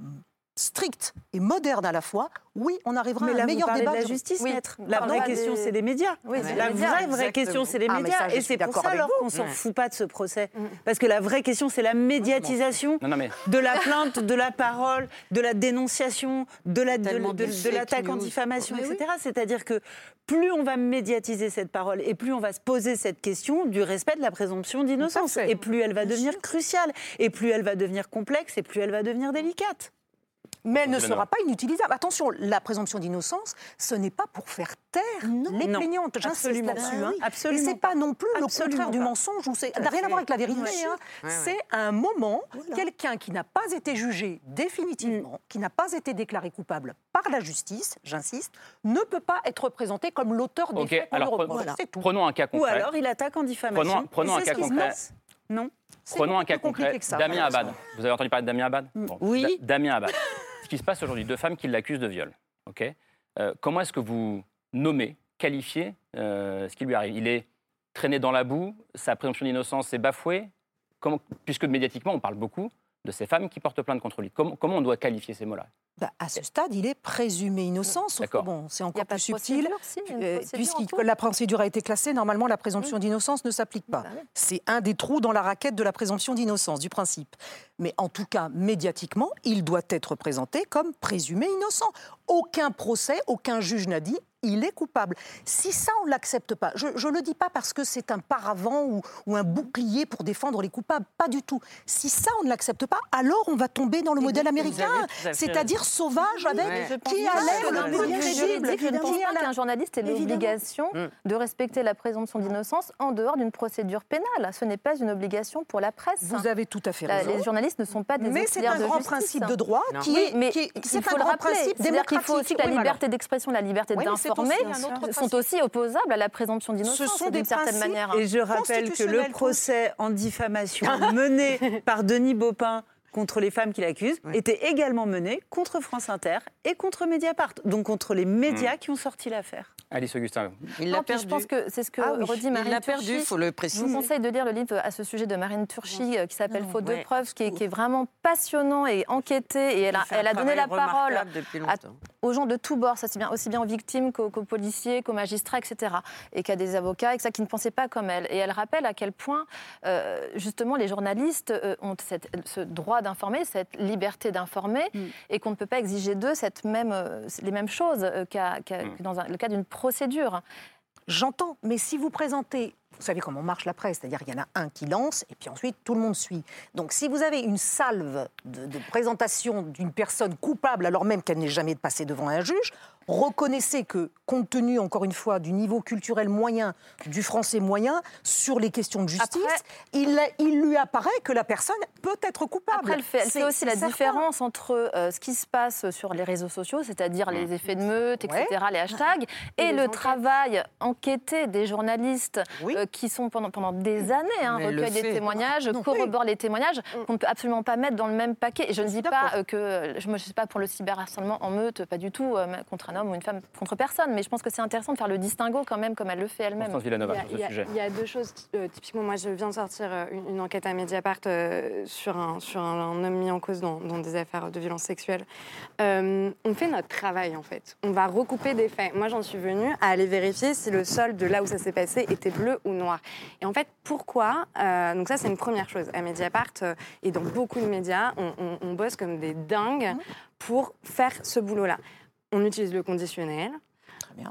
Speaker 13: stricte et moderne à la fois, oui, on arrivera
Speaker 16: Mais
Speaker 13: à
Speaker 16: là,
Speaker 13: un meilleur débat.
Speaker 16: de la justice,
Speaker 13: Oui.
Speaker 16: maître. La vraie question, c'est les médias.
Speaker 13: Oui, c'est
Speaker 16: la
Speaker 13: les médias,
Speaker 16: vraie, vraie question, c'est les
Speaker 13: Ah,
Speaker 16: médias.
Speaker 13: ça,
Speaker 16: et c'est pour ça alors qu'on s'en fout pas de ce procès. Parce que la vraie question, c'est la médiatisation
Speaker 1: Non, non, mais
Speaker 16: de la plainte, de la parole, de la dénonciation, de la- de-
Speaker 15: Tellement
Speaker 16: de-
Speaker 15: de
Speaker 16: de
Speaker 15: fake
Speaker 16: l'attaque en diffamation,
Speaker 15: Mais oui.
Speaker 16: etc. C'est-à-dire que plus on va médiatiser cette parole et plus on va se poser cette question du respect de la présomption d'innocence. Et plus elle va devenir cruciale, et plus elle va devenir complexe, et plus elle va devenir délicate.
Speaker 13: Mais elle ne sera pas inutilisable. Attention, la présomption d'innocence, ce n'est pas pour faire taire les plaignantes. J'insiste
Speaker 16: Absolument.
Speaker 13: là-dessus.
Speaker 16: Ah
Speaker 13: hein.
Speaker 16: oui. Absolument
Speaker 13: Et c'est pas non plus le
Speaker 16: Absolument
Speaker 13: contraire du
Speaker 16: pas.
Speaker 13: mensonge. ou c'est-
Speaker 16: Tout
Speaker 13: Ça
Speaker 16: à
Speaker 13: n'a rien à voir avec la vérité. Hein. C'est un moment, quelqu'un qui n'a pas été jugé définitivement, qui n'a pas été déclaré coupable par la justice, j'insiste, ne peut pas être représenté comme l'auteur des
Speaker 1: Ok,
Speaker 13: faits qu'on
Speaker 1: pre-.
Speaker 13: C'est tout.
Speaker 1: prenons un cas
Speaker 16: Ou
Speaker 1: concret.
Speaker 16: alors il attaque en diffamation.
Speaker 1: Prenons, prenons un cas
Speaker 16: ce
Speaker 1: concret.
Speaker 16: Non.
Speaker 1: Prenons un cas concret. Damien. Abad. Vous avez entendu parler de Damien Abad? Bon.
Speaker 15: Oui.
Speaker 1: Da- Damien Abad. Ce qui se passe aujourd'hui, deux femmes qui l'accusent de viol. Euh, comment est-ce que vous nommez, qualifiez euh, ce qui lui arrive? Il est traîné dans la boue, sa présomption d'innocence est bafouée. Puisque médiatiquement, on parle beaucoup de ces femmes qui portent plainte contre lui. Comment on doit qualifier ces mots-là?
Speaker 13: Bah, à ce stade, il est présumé innocent, sauf que
Speaker 1: D'accord.
Speaker 13: bon, c'est encore plus subtil.
Speaker 11: si,
Speaker 13: euh, Puisque la procédure a été classée, normalement, la présomption d'innocence ne s'applique pas. C'est un des trous dans la raquette de la présomption d'innocence, du principe. Mais en tout cas, médiatiquement, il doit être présenté comme présumé innocent. Aucun procès, aucun juge n'a dit il est coupable. Si ça, on ne l'accepte pas, je ne le dis pas parce que c'est un paravent ou, ou un bouclier pour défendre les coupables, pas du tout. Si ça, on ne l'accepte pas, alors on va tomber dans le modèle américain,
Speaker 11: avez
Speaker 13: sauvage avec qui
Speaker 11: pas
Speaker 13: a
Speaker 11: que
Speaker 13: l'air
Speaker 11: d'un
Speaker 13: le plus crédible.
Speaker 11: juridique, Je ne pense pas qu'un journaliste ait l'obligation de respecter la présomption d'innocence en dehors d'une procédure pénale. Ce n'est pas une obligation pour la presse.
Speaker 13: Vous avez tout à fait
Speaker 11: La-
Speaker 13: raison.
Speaker 11: Les journalistes ne sont pas des
Speaker 13: Mais c'est un
Speaker 11: de
Speaker 13: grand principe de droit qui
Speaker 11: Oui,
Speaker 13: est-
Speaker 11: mais il
Speaker 13: c'est un
Speaker 11: le
Speaker 13: grand
Speaker 11: rappeler.
Speaker 13: principe
Speaker 11: qu'il faut aussi que la liberté d'expression, la liberté d'informer sont aussi opposables à la présomption d'innocence
Speaker 16: Ce sont des
Speaker 11: d'une certaine
Speaker 16: principes.
Speaker 11: manière.
Speaker 16: Et je rappelle que le procès en diffamation mené par Denis Baupin contre les femmes qu'il accuse était également mené contre France Inter et contre Mediapart, donc contre les médias qui ont sorti l'affaire.
Speaker 1: Alice Augustin.
Speaker 15: Il l'a
Speaker 11: puis je pense que c'est ce que
Speaker 15: Ah oui,
Speaker 11: redit
Speaker 15: il
Speaker 11: Marine
Speaker 15: l'a perdu,
Speaker 11: Turchi.
Speaker 15: faut le
Speaker 11: Je
Speaker 15: préciser.
Speaker 11: vous conseille de lire le livre à ce sujet de Marine Turchi euh, qui s'appelle Faute de
Speaker 15: ouais.
Speaker 11: preuves, qui est, qui est vraiment passionnant et enquêté. Et elle a,
Speaker 15: Il
Speaker 11: elle donné la parole à- aux gens de tous bords, ça c'est bien, aussi bien aux victimes qu'aux policiers, qu'aux magistrats, etc. Et qu'à des avocats, et ça, qui ne pensaient pas comme elle. Et elle rappelle à quel point, euh, justement, les journalistes euh, ont cette- ce droit d'informer, cette liberté d'informer, et qu'on ne peut pas exiger d'eux cette même, les mêmes choses euh, qu'à- que dans un- le cas d'une procédure.
Speaker 13: J'entends, mais si vous présentez, vous savez comment marche la presse, c'est-à-dire qu'il y en a un qui lance et puis ensuite tout le monde suit. Donc si vous avez une salve de, de présentation d'une personne coupable alors même qu'elle n'est jamais passée devant un juge, reconnaissez que, compte tenu encore une fois du niveau culturel moyen, du français moyen, sur les questions de justice, il, il lui apparaît que la personne peut être coupable.
Speaker 11: Après, elle fait, elle
Speaker 13: C'est-
Speaker 11: fait aussi la
Speaker 13: certain.
Speaker 11: différence entre euh, ce qui se passe sur les réseaux sociaux, c'est-à-dire les effets de meute, etc., les hashtags, et, le travail enquêté des journalistes euh, qui sont pendant, pendant des années, hein, recueillent des témoignages, corroborent les témoignages, qu'on ne peut absolument pas mettre dans le même paquet. Et je ne dis pas euh, que, je ne suis pas pour le cyberharcèlement en meute, pas du tout, contre un homme ou une femme, contre personne, mais je pense que c'est intéressant de faire le distinguo quand même, comme elle le fait elle-même.
Speaker 12: Il il y a- deux choses. euh, typiquement, moi, je viens de sortir euh, une, une enquête à Mediapart euh, sur, un, sur un, un homme mis en cause dans, dans des affaires de violence sexuelle. Euh, on fait notre travail, en fait. On va recouper des faits. Moi, j'en suis venue à aller vérifier si le sol de là où ça s'est passé était bleu ou noir. Et en fait, pourquoi Euh, Donc ça, c'est une première chose. À Mediapart euh, et dans beaucoup de médias, on, on- on bosse comme des dingues pour faire ce boulot-là. On utilise le conditionnel.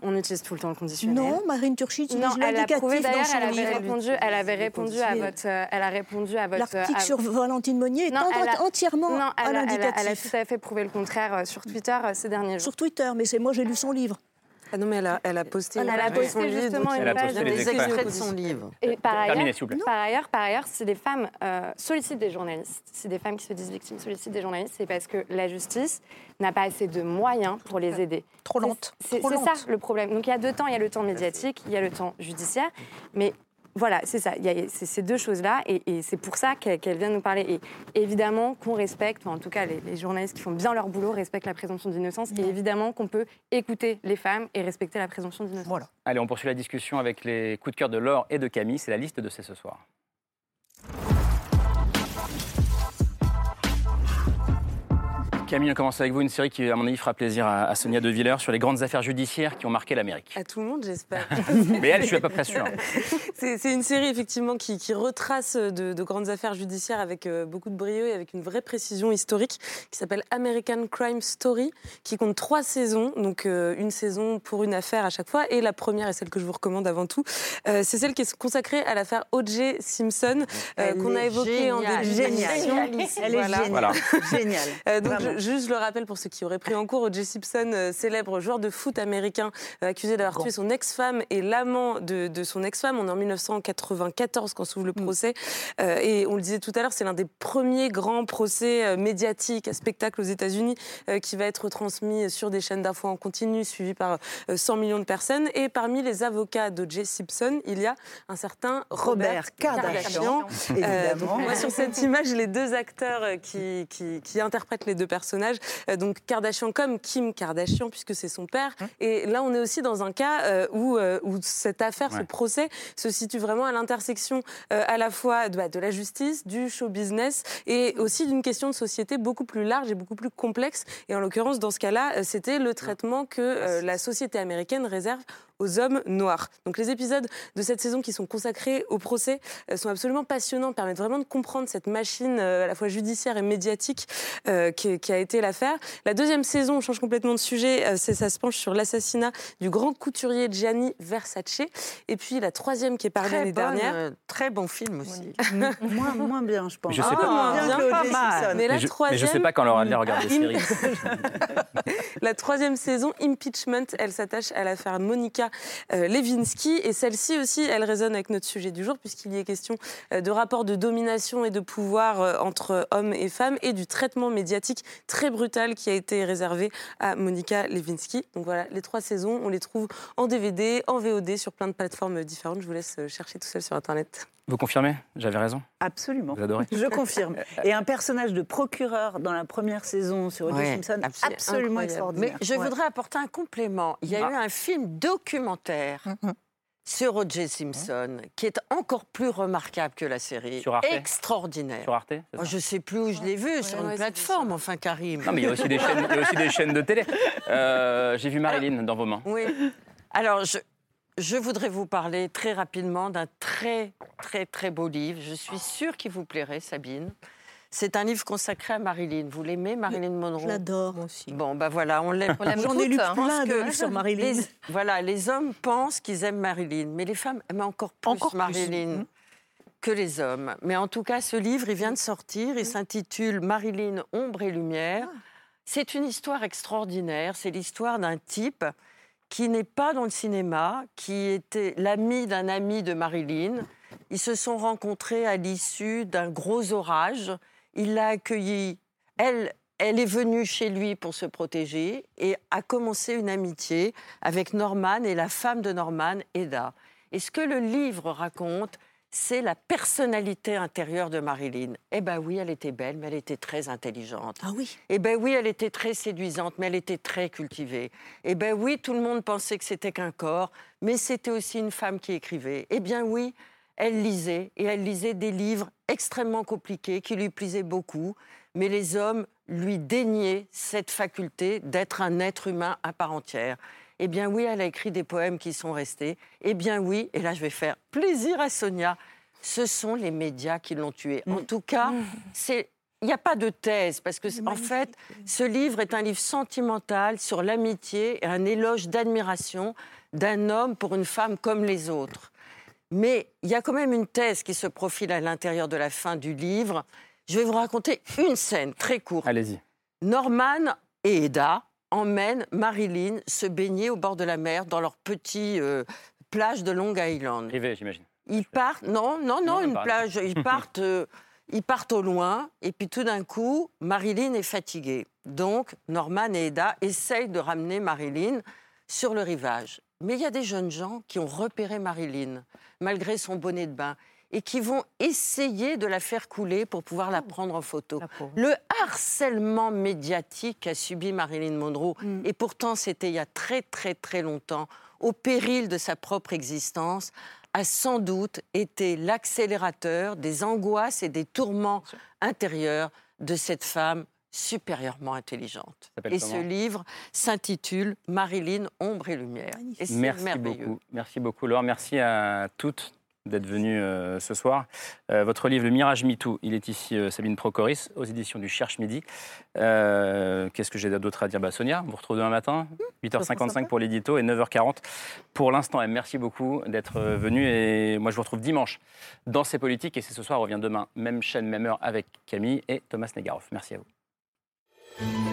Speaker 12: On utilise tout le temps le conditionnel.
Speaker 14: Non, Marine Turchi utilise
Speaker 12: Non, elle a prouvé
Speaker 14: dans
Speaker 12: d'ailleurs,
Speaker 14: son
Speaker 12: elle avait répondu, elle avait répondu à votre, elle a répondu à votre.
Speaker 14: L'article
Speaker 12: à-
Speaker 14: sur Valentine Monnier est
Speaker 12: elle a-
Speaker 14: entièrement
Speaker 12: non,
Speaker 14: à
Speaker 12: elle a, elle, a,
Speaker 14: l'indicatif.
Speaker 12: elle a tout à fait prouvé le contraire euh, sur Twitter euh, ces derniers jours.
Speaker 14: Sur Twitter, mais c'est moi j'ai lu son livre.
Speaker 17: Ah non, mais elle a, elle a posté,
Speaker 12: Elle
Speaker 17: une
Speaker 12: a
Speaker 17: page de
Speaker 12: posté
Speaker 17: son livre,
Speaker 12: justement une page
Speaker 17: des extraits de son livre.
Speaker 12: Et par ailleurs,
Speaker 1: Terminez,
Speaker 12: par ailleurs, par ailleurs, si des femmes euh, sollicitent des journalistes, si des femmes qui se disent victimes sollicitent des journalistes, c'est parce que la justice n'a pas assez de moyens pour les aider.
Speaker 13: Trop lente.
Speaker 12: C'est ça le problème. Donc il y a deux temps, il y a le temps médiatique, il y a le temps judiciaire, mais voilà, c'est ça. Il y a c'est ces deux choses-là, et, et c'est pour ça qu'elle vient nous parler. Et évidemment qu'on respecte, enfin, en tout cas les, les journalistes qui font bien leur boulot respectent la présomption d'innocence, et évidemment qu'on peut écouter les femmes et respecter la présomption d'innocence. Voilà.
Speaker 1: Allez, on poursuit la discussion avec les coups de cœur de Laure et de Camille. C'est la liste de C'est ce soir. Camille, on commence avec vous une série qui, à mon avis, fera plaisir à, à Sonia De Villers sur les grandes affaires judiciaires qui ont marqué l'Amérique.
Speaker 10: À tout le monde, j'espère.
Speaker 1: Mais elle, je suis à peu près sûr.
Speaker 10: C'est une série effectivement qui, qui retrace de, de grandes affaires judiciaires avec euh, beaucoup de brio et avec une vraie précision historique qui s'appelle American Crime Story, qui compte trois saisons, donc euh, une saison pour une affaire à chaque fois. Et la première est celle que je vous recommande avant tout. Euh, c'est celle qui est consacrée à l'affaire O.J. Simpson euh, qu'on a évoquée en début d'émission.
Speaker 15: Elle est géniale. Voilà.
Speaker 10: Euh, donc, je- juste, le rappelle pour ceux qui auraient pris en cours, O.J. Simpson, euh, célèbre joueur de foot américain, euh, accusé d'avoir tué son ex-femme et l'amant de, de son ex-femme. On est en 1994 quand s'ouvre le procès. Euh, et on le disait tout à l'heure, c'est l'un des premiers grands procès euh, médiatiques à spectacle aux États-Unis euh, qui va être transmis sur des chaînes d'infos en continu, suivi par euh, 100 millions de personnes. Et parmi les avocats d'O.J. Simpson, il y a un certain Robert,
Speaker 16: Robert Kardashian, évidemment.
Speaker 10: donc, sur cette image les deux acteurs qui, qui, qui interprètent les deux personnages. Euh, donc Kardashian comme Kim Kardashian, puisque c'est son père. Et là, on est aussi dans un cas euh, où, euh, où cette affaire, ce procès, se situe vraiment à l'intersection à la fois de, bah, de la justice, du show business et aussi d'une question de société beaucoup plus large et beaucoup plus complexe. Et en l'occurrence, dans ce cas-là, c'était le traitement que euh, la société américaine réserve aux hommes noirs. Donc les épisodes de cette saison qui sont consacrés au procès euh, sont absolument passionnants, permettent vraiment de comprendre cette machine euh, à la fois judiciaire et médiatique euh, qui, qui a été l'affaire. La deuxième saison, on change complètement de sujet, euh, c'est ça se penche sur l'assassinat du grand couturier Gianni Versace. Et puis la troisième qui est parue l'année dernière.
Speaker 15: euh, très bon film aussi.
Speaker 16: moins, moins bien, je pense.
Speaker 1: Je sais
Speaker 16: Ah,
Speaker 1: pas.
Speaker 16: moins bien
Speaker 10: Bien,
Speaker 16: que
Speaker 10: pas
Speaker 16: O.J.
Speaker 10: mal.
Speaker 16: Simpson.
Speaker 10: Mais la
Speaker 1: mais, je, mais je
Speaker 10: troisième-
Speaker 1: sais pas quand Laura Adler regarde
Speaker 10: Im-
Speaker 1: séries.
Speaker 10: La troisième saison, Impeachment, elle s'attache à l'affaire Monica euh, Lewinsky. Et celle-ci aussi, elle résonne avec notre sujet du jour, puisqu'il y est question euh, de rapports de domination et de pouvoir euh, entre hommes et femmes et du traitement médiatique très brutal qui a été réservé à Monica Lewinsky. Donc voilà, les trois saisons, on les trouve en DVD, en VOD, sur plein de plateformes différentes. Je vous laisse chercher tout seul sur Internet.
Speaker 1: Vous confirmez? J'avais raison
Speaker 16: Absolument.
Speaker 1: Vous adorez
Speaker 16: Je confirme. Et un personnage de procureur dans la première saison sur O.J.
Speaker 15: Ouais,
Speaker 16: Simpson,
Speaker 15: absolument.
Speaker 16: absolument
Speaker 10: Incroyable.
Speaker 16: extraordinaire.
Speaker 15: Mais je
Speaker 16: Ouais.
Speaker 15: voudrais apporter un complément. Il y a
Speaker 16: Ah.
Speaker 15: eu un film documentaire sur O.J. Simpson qui est encore plus remarquable que la série.
Speaker 1: Sur Arte?
Speaker 15: Extraordinaire.
Speaker 1: Sur Arte
Speaker 15: Oh, je sais plus où je l'ai vu, sur
Speaker 10: ouais,
Speaker 15: une plateforme, enfin, Karim.
Speaker 1: Non, mais il y a aussi des chaînes, il y a aussi des chaînes de télé. Euh, J'ai vu Marilyn dans vos mains.
Speaker 15: Oui. Alors, je, je voudrais vous parler très rapidement d'un très, très, très beau livre. Je suis sûre qu'il vous plairait, Sabine. C'est un livre consacré à Marilyn. Vous l'aimez, Marilyn Monroe?
Speaker 14: Je l'adore, moi aussi.
Speaker 15: Bon, ben voilà, on l'aime.
Speaker 14: J'en ai lu
Speaker 11: hein.
Speaker 14: plein
Speaker 15: pense
Speaker 14: de livres sur Marilyn.
Speaker 15: Les, voilà, les hommes pensent qu'ils aiment Marilyn, mais les femmes aiment encore plus
Speaker 14: Encore.
Speaker 15: Marilyn
Speaker 14: Mhm.
Speaker 15: que les hommes. Mais en tout cas, ce livre, il vient de sortir. Il s'intitule Marilyn, ombre et lumière. C'est une histoire extraordinaire. C'est l'histoire d'un type qui n'est pas dans le cinéma, qui était l'ami d'un ami de Marilyn. Ils se sont rencontrés à l'issue d'un gros orage. Il l'a accueillie. Elle, elle est venue chez lui pour se protéger et a commencé une amitié avec Norman et la femme de Norman, Eda. Et ce que le livre raconte, c'est la personnalité intérieure de Marilyn. Eh ben oui, elle était belle, mais elle était très intelligente.
Speaker 14: Ah oui.
Speaker 15: Eh ben oui, elle était très séduisante, mais elle était très cultivée. Eh ben oui, tout le monde pensait que c'était qu'un corps, mais c'était aussi une femme qui écrivait. Eh bien oui, elle lisait, et elle lisait des livres extrêmement compliqués qui lui plaisaient beaucoup, mais les hommes lui déniaient cette faculté d'être un être humain à part entière. Eh bien oui, elle a écrit des poèmes qui sont restés. Eh bien oui, et là je vais faire plaisir à Sonia, ce sont les médias qui l'ont tuée. En tout cas, c'est il n'y a pas de thèse, parce que, en fait, ce livre est un livre sentimental sur l'amitié et un éloge d'admiration d'un homme pour une femme comme les autres. Mais il y a quand même une thèse qui se profile à l'intérieur de la fin du livre. Je vais vous raconter une scène très courte.
Speaker 1: Allez-y.
Speaker 15: Norman et Eda emmènent Marilyn se baigner au bord de la mer dans leur petit euh, plage de Long Island.
Speaker 1: Privé, j'imagine.
Speaker 15: Ils partent, non, non, non, une plage. Ils partent, euh, ils partent au loin, et puis tout d'un coup, Marilyn est fatiguée. Donc, Norman et Eda essayent de ramener Marilyn sur le rivage. Mais il y a des jeunes gens qui ont repéré Marilyn, malgré son bonnet de bain, et qui vont essayer de la faire couler pour pouvoir la prendre en photo. Le harcèlement médiatique qu'a subi Marilyn Monroe, et pourtant c'était il y a très très très longtemps, au péril de sa propre existence, a sans doute été l'accélérateur des angoisses et des tourments intérieurs de cette femme supérieurement intelligente. Et ce livre s'intitule Marilyn, ombre et lumière. Et
Speaker 1: Merci
Speaker 15: merveilleux.
Speaker 1: beaucoup. Merci beaucoup, Laure. Merci à toutes d'être venues euh, ce soir. Euh, votre livre, Le Mirage MeToo, il est ici, euh, Sabine Procoris, aux éditions du Cherche Midi. Qu'est-ce que j'ai d'autre à dire? Bah, Sonia, on vous retrouve demain matin, 8h55 pour l'édito et 9h40 pour l'instant. Merci beaucoup d'être venu. Et moi, je vous retrouve dimanche dans ces politiques. Et c'est ce soir, on revient demain, même chaîne, même heure, avec Camille et Thomas Negaroff. Merci à vous.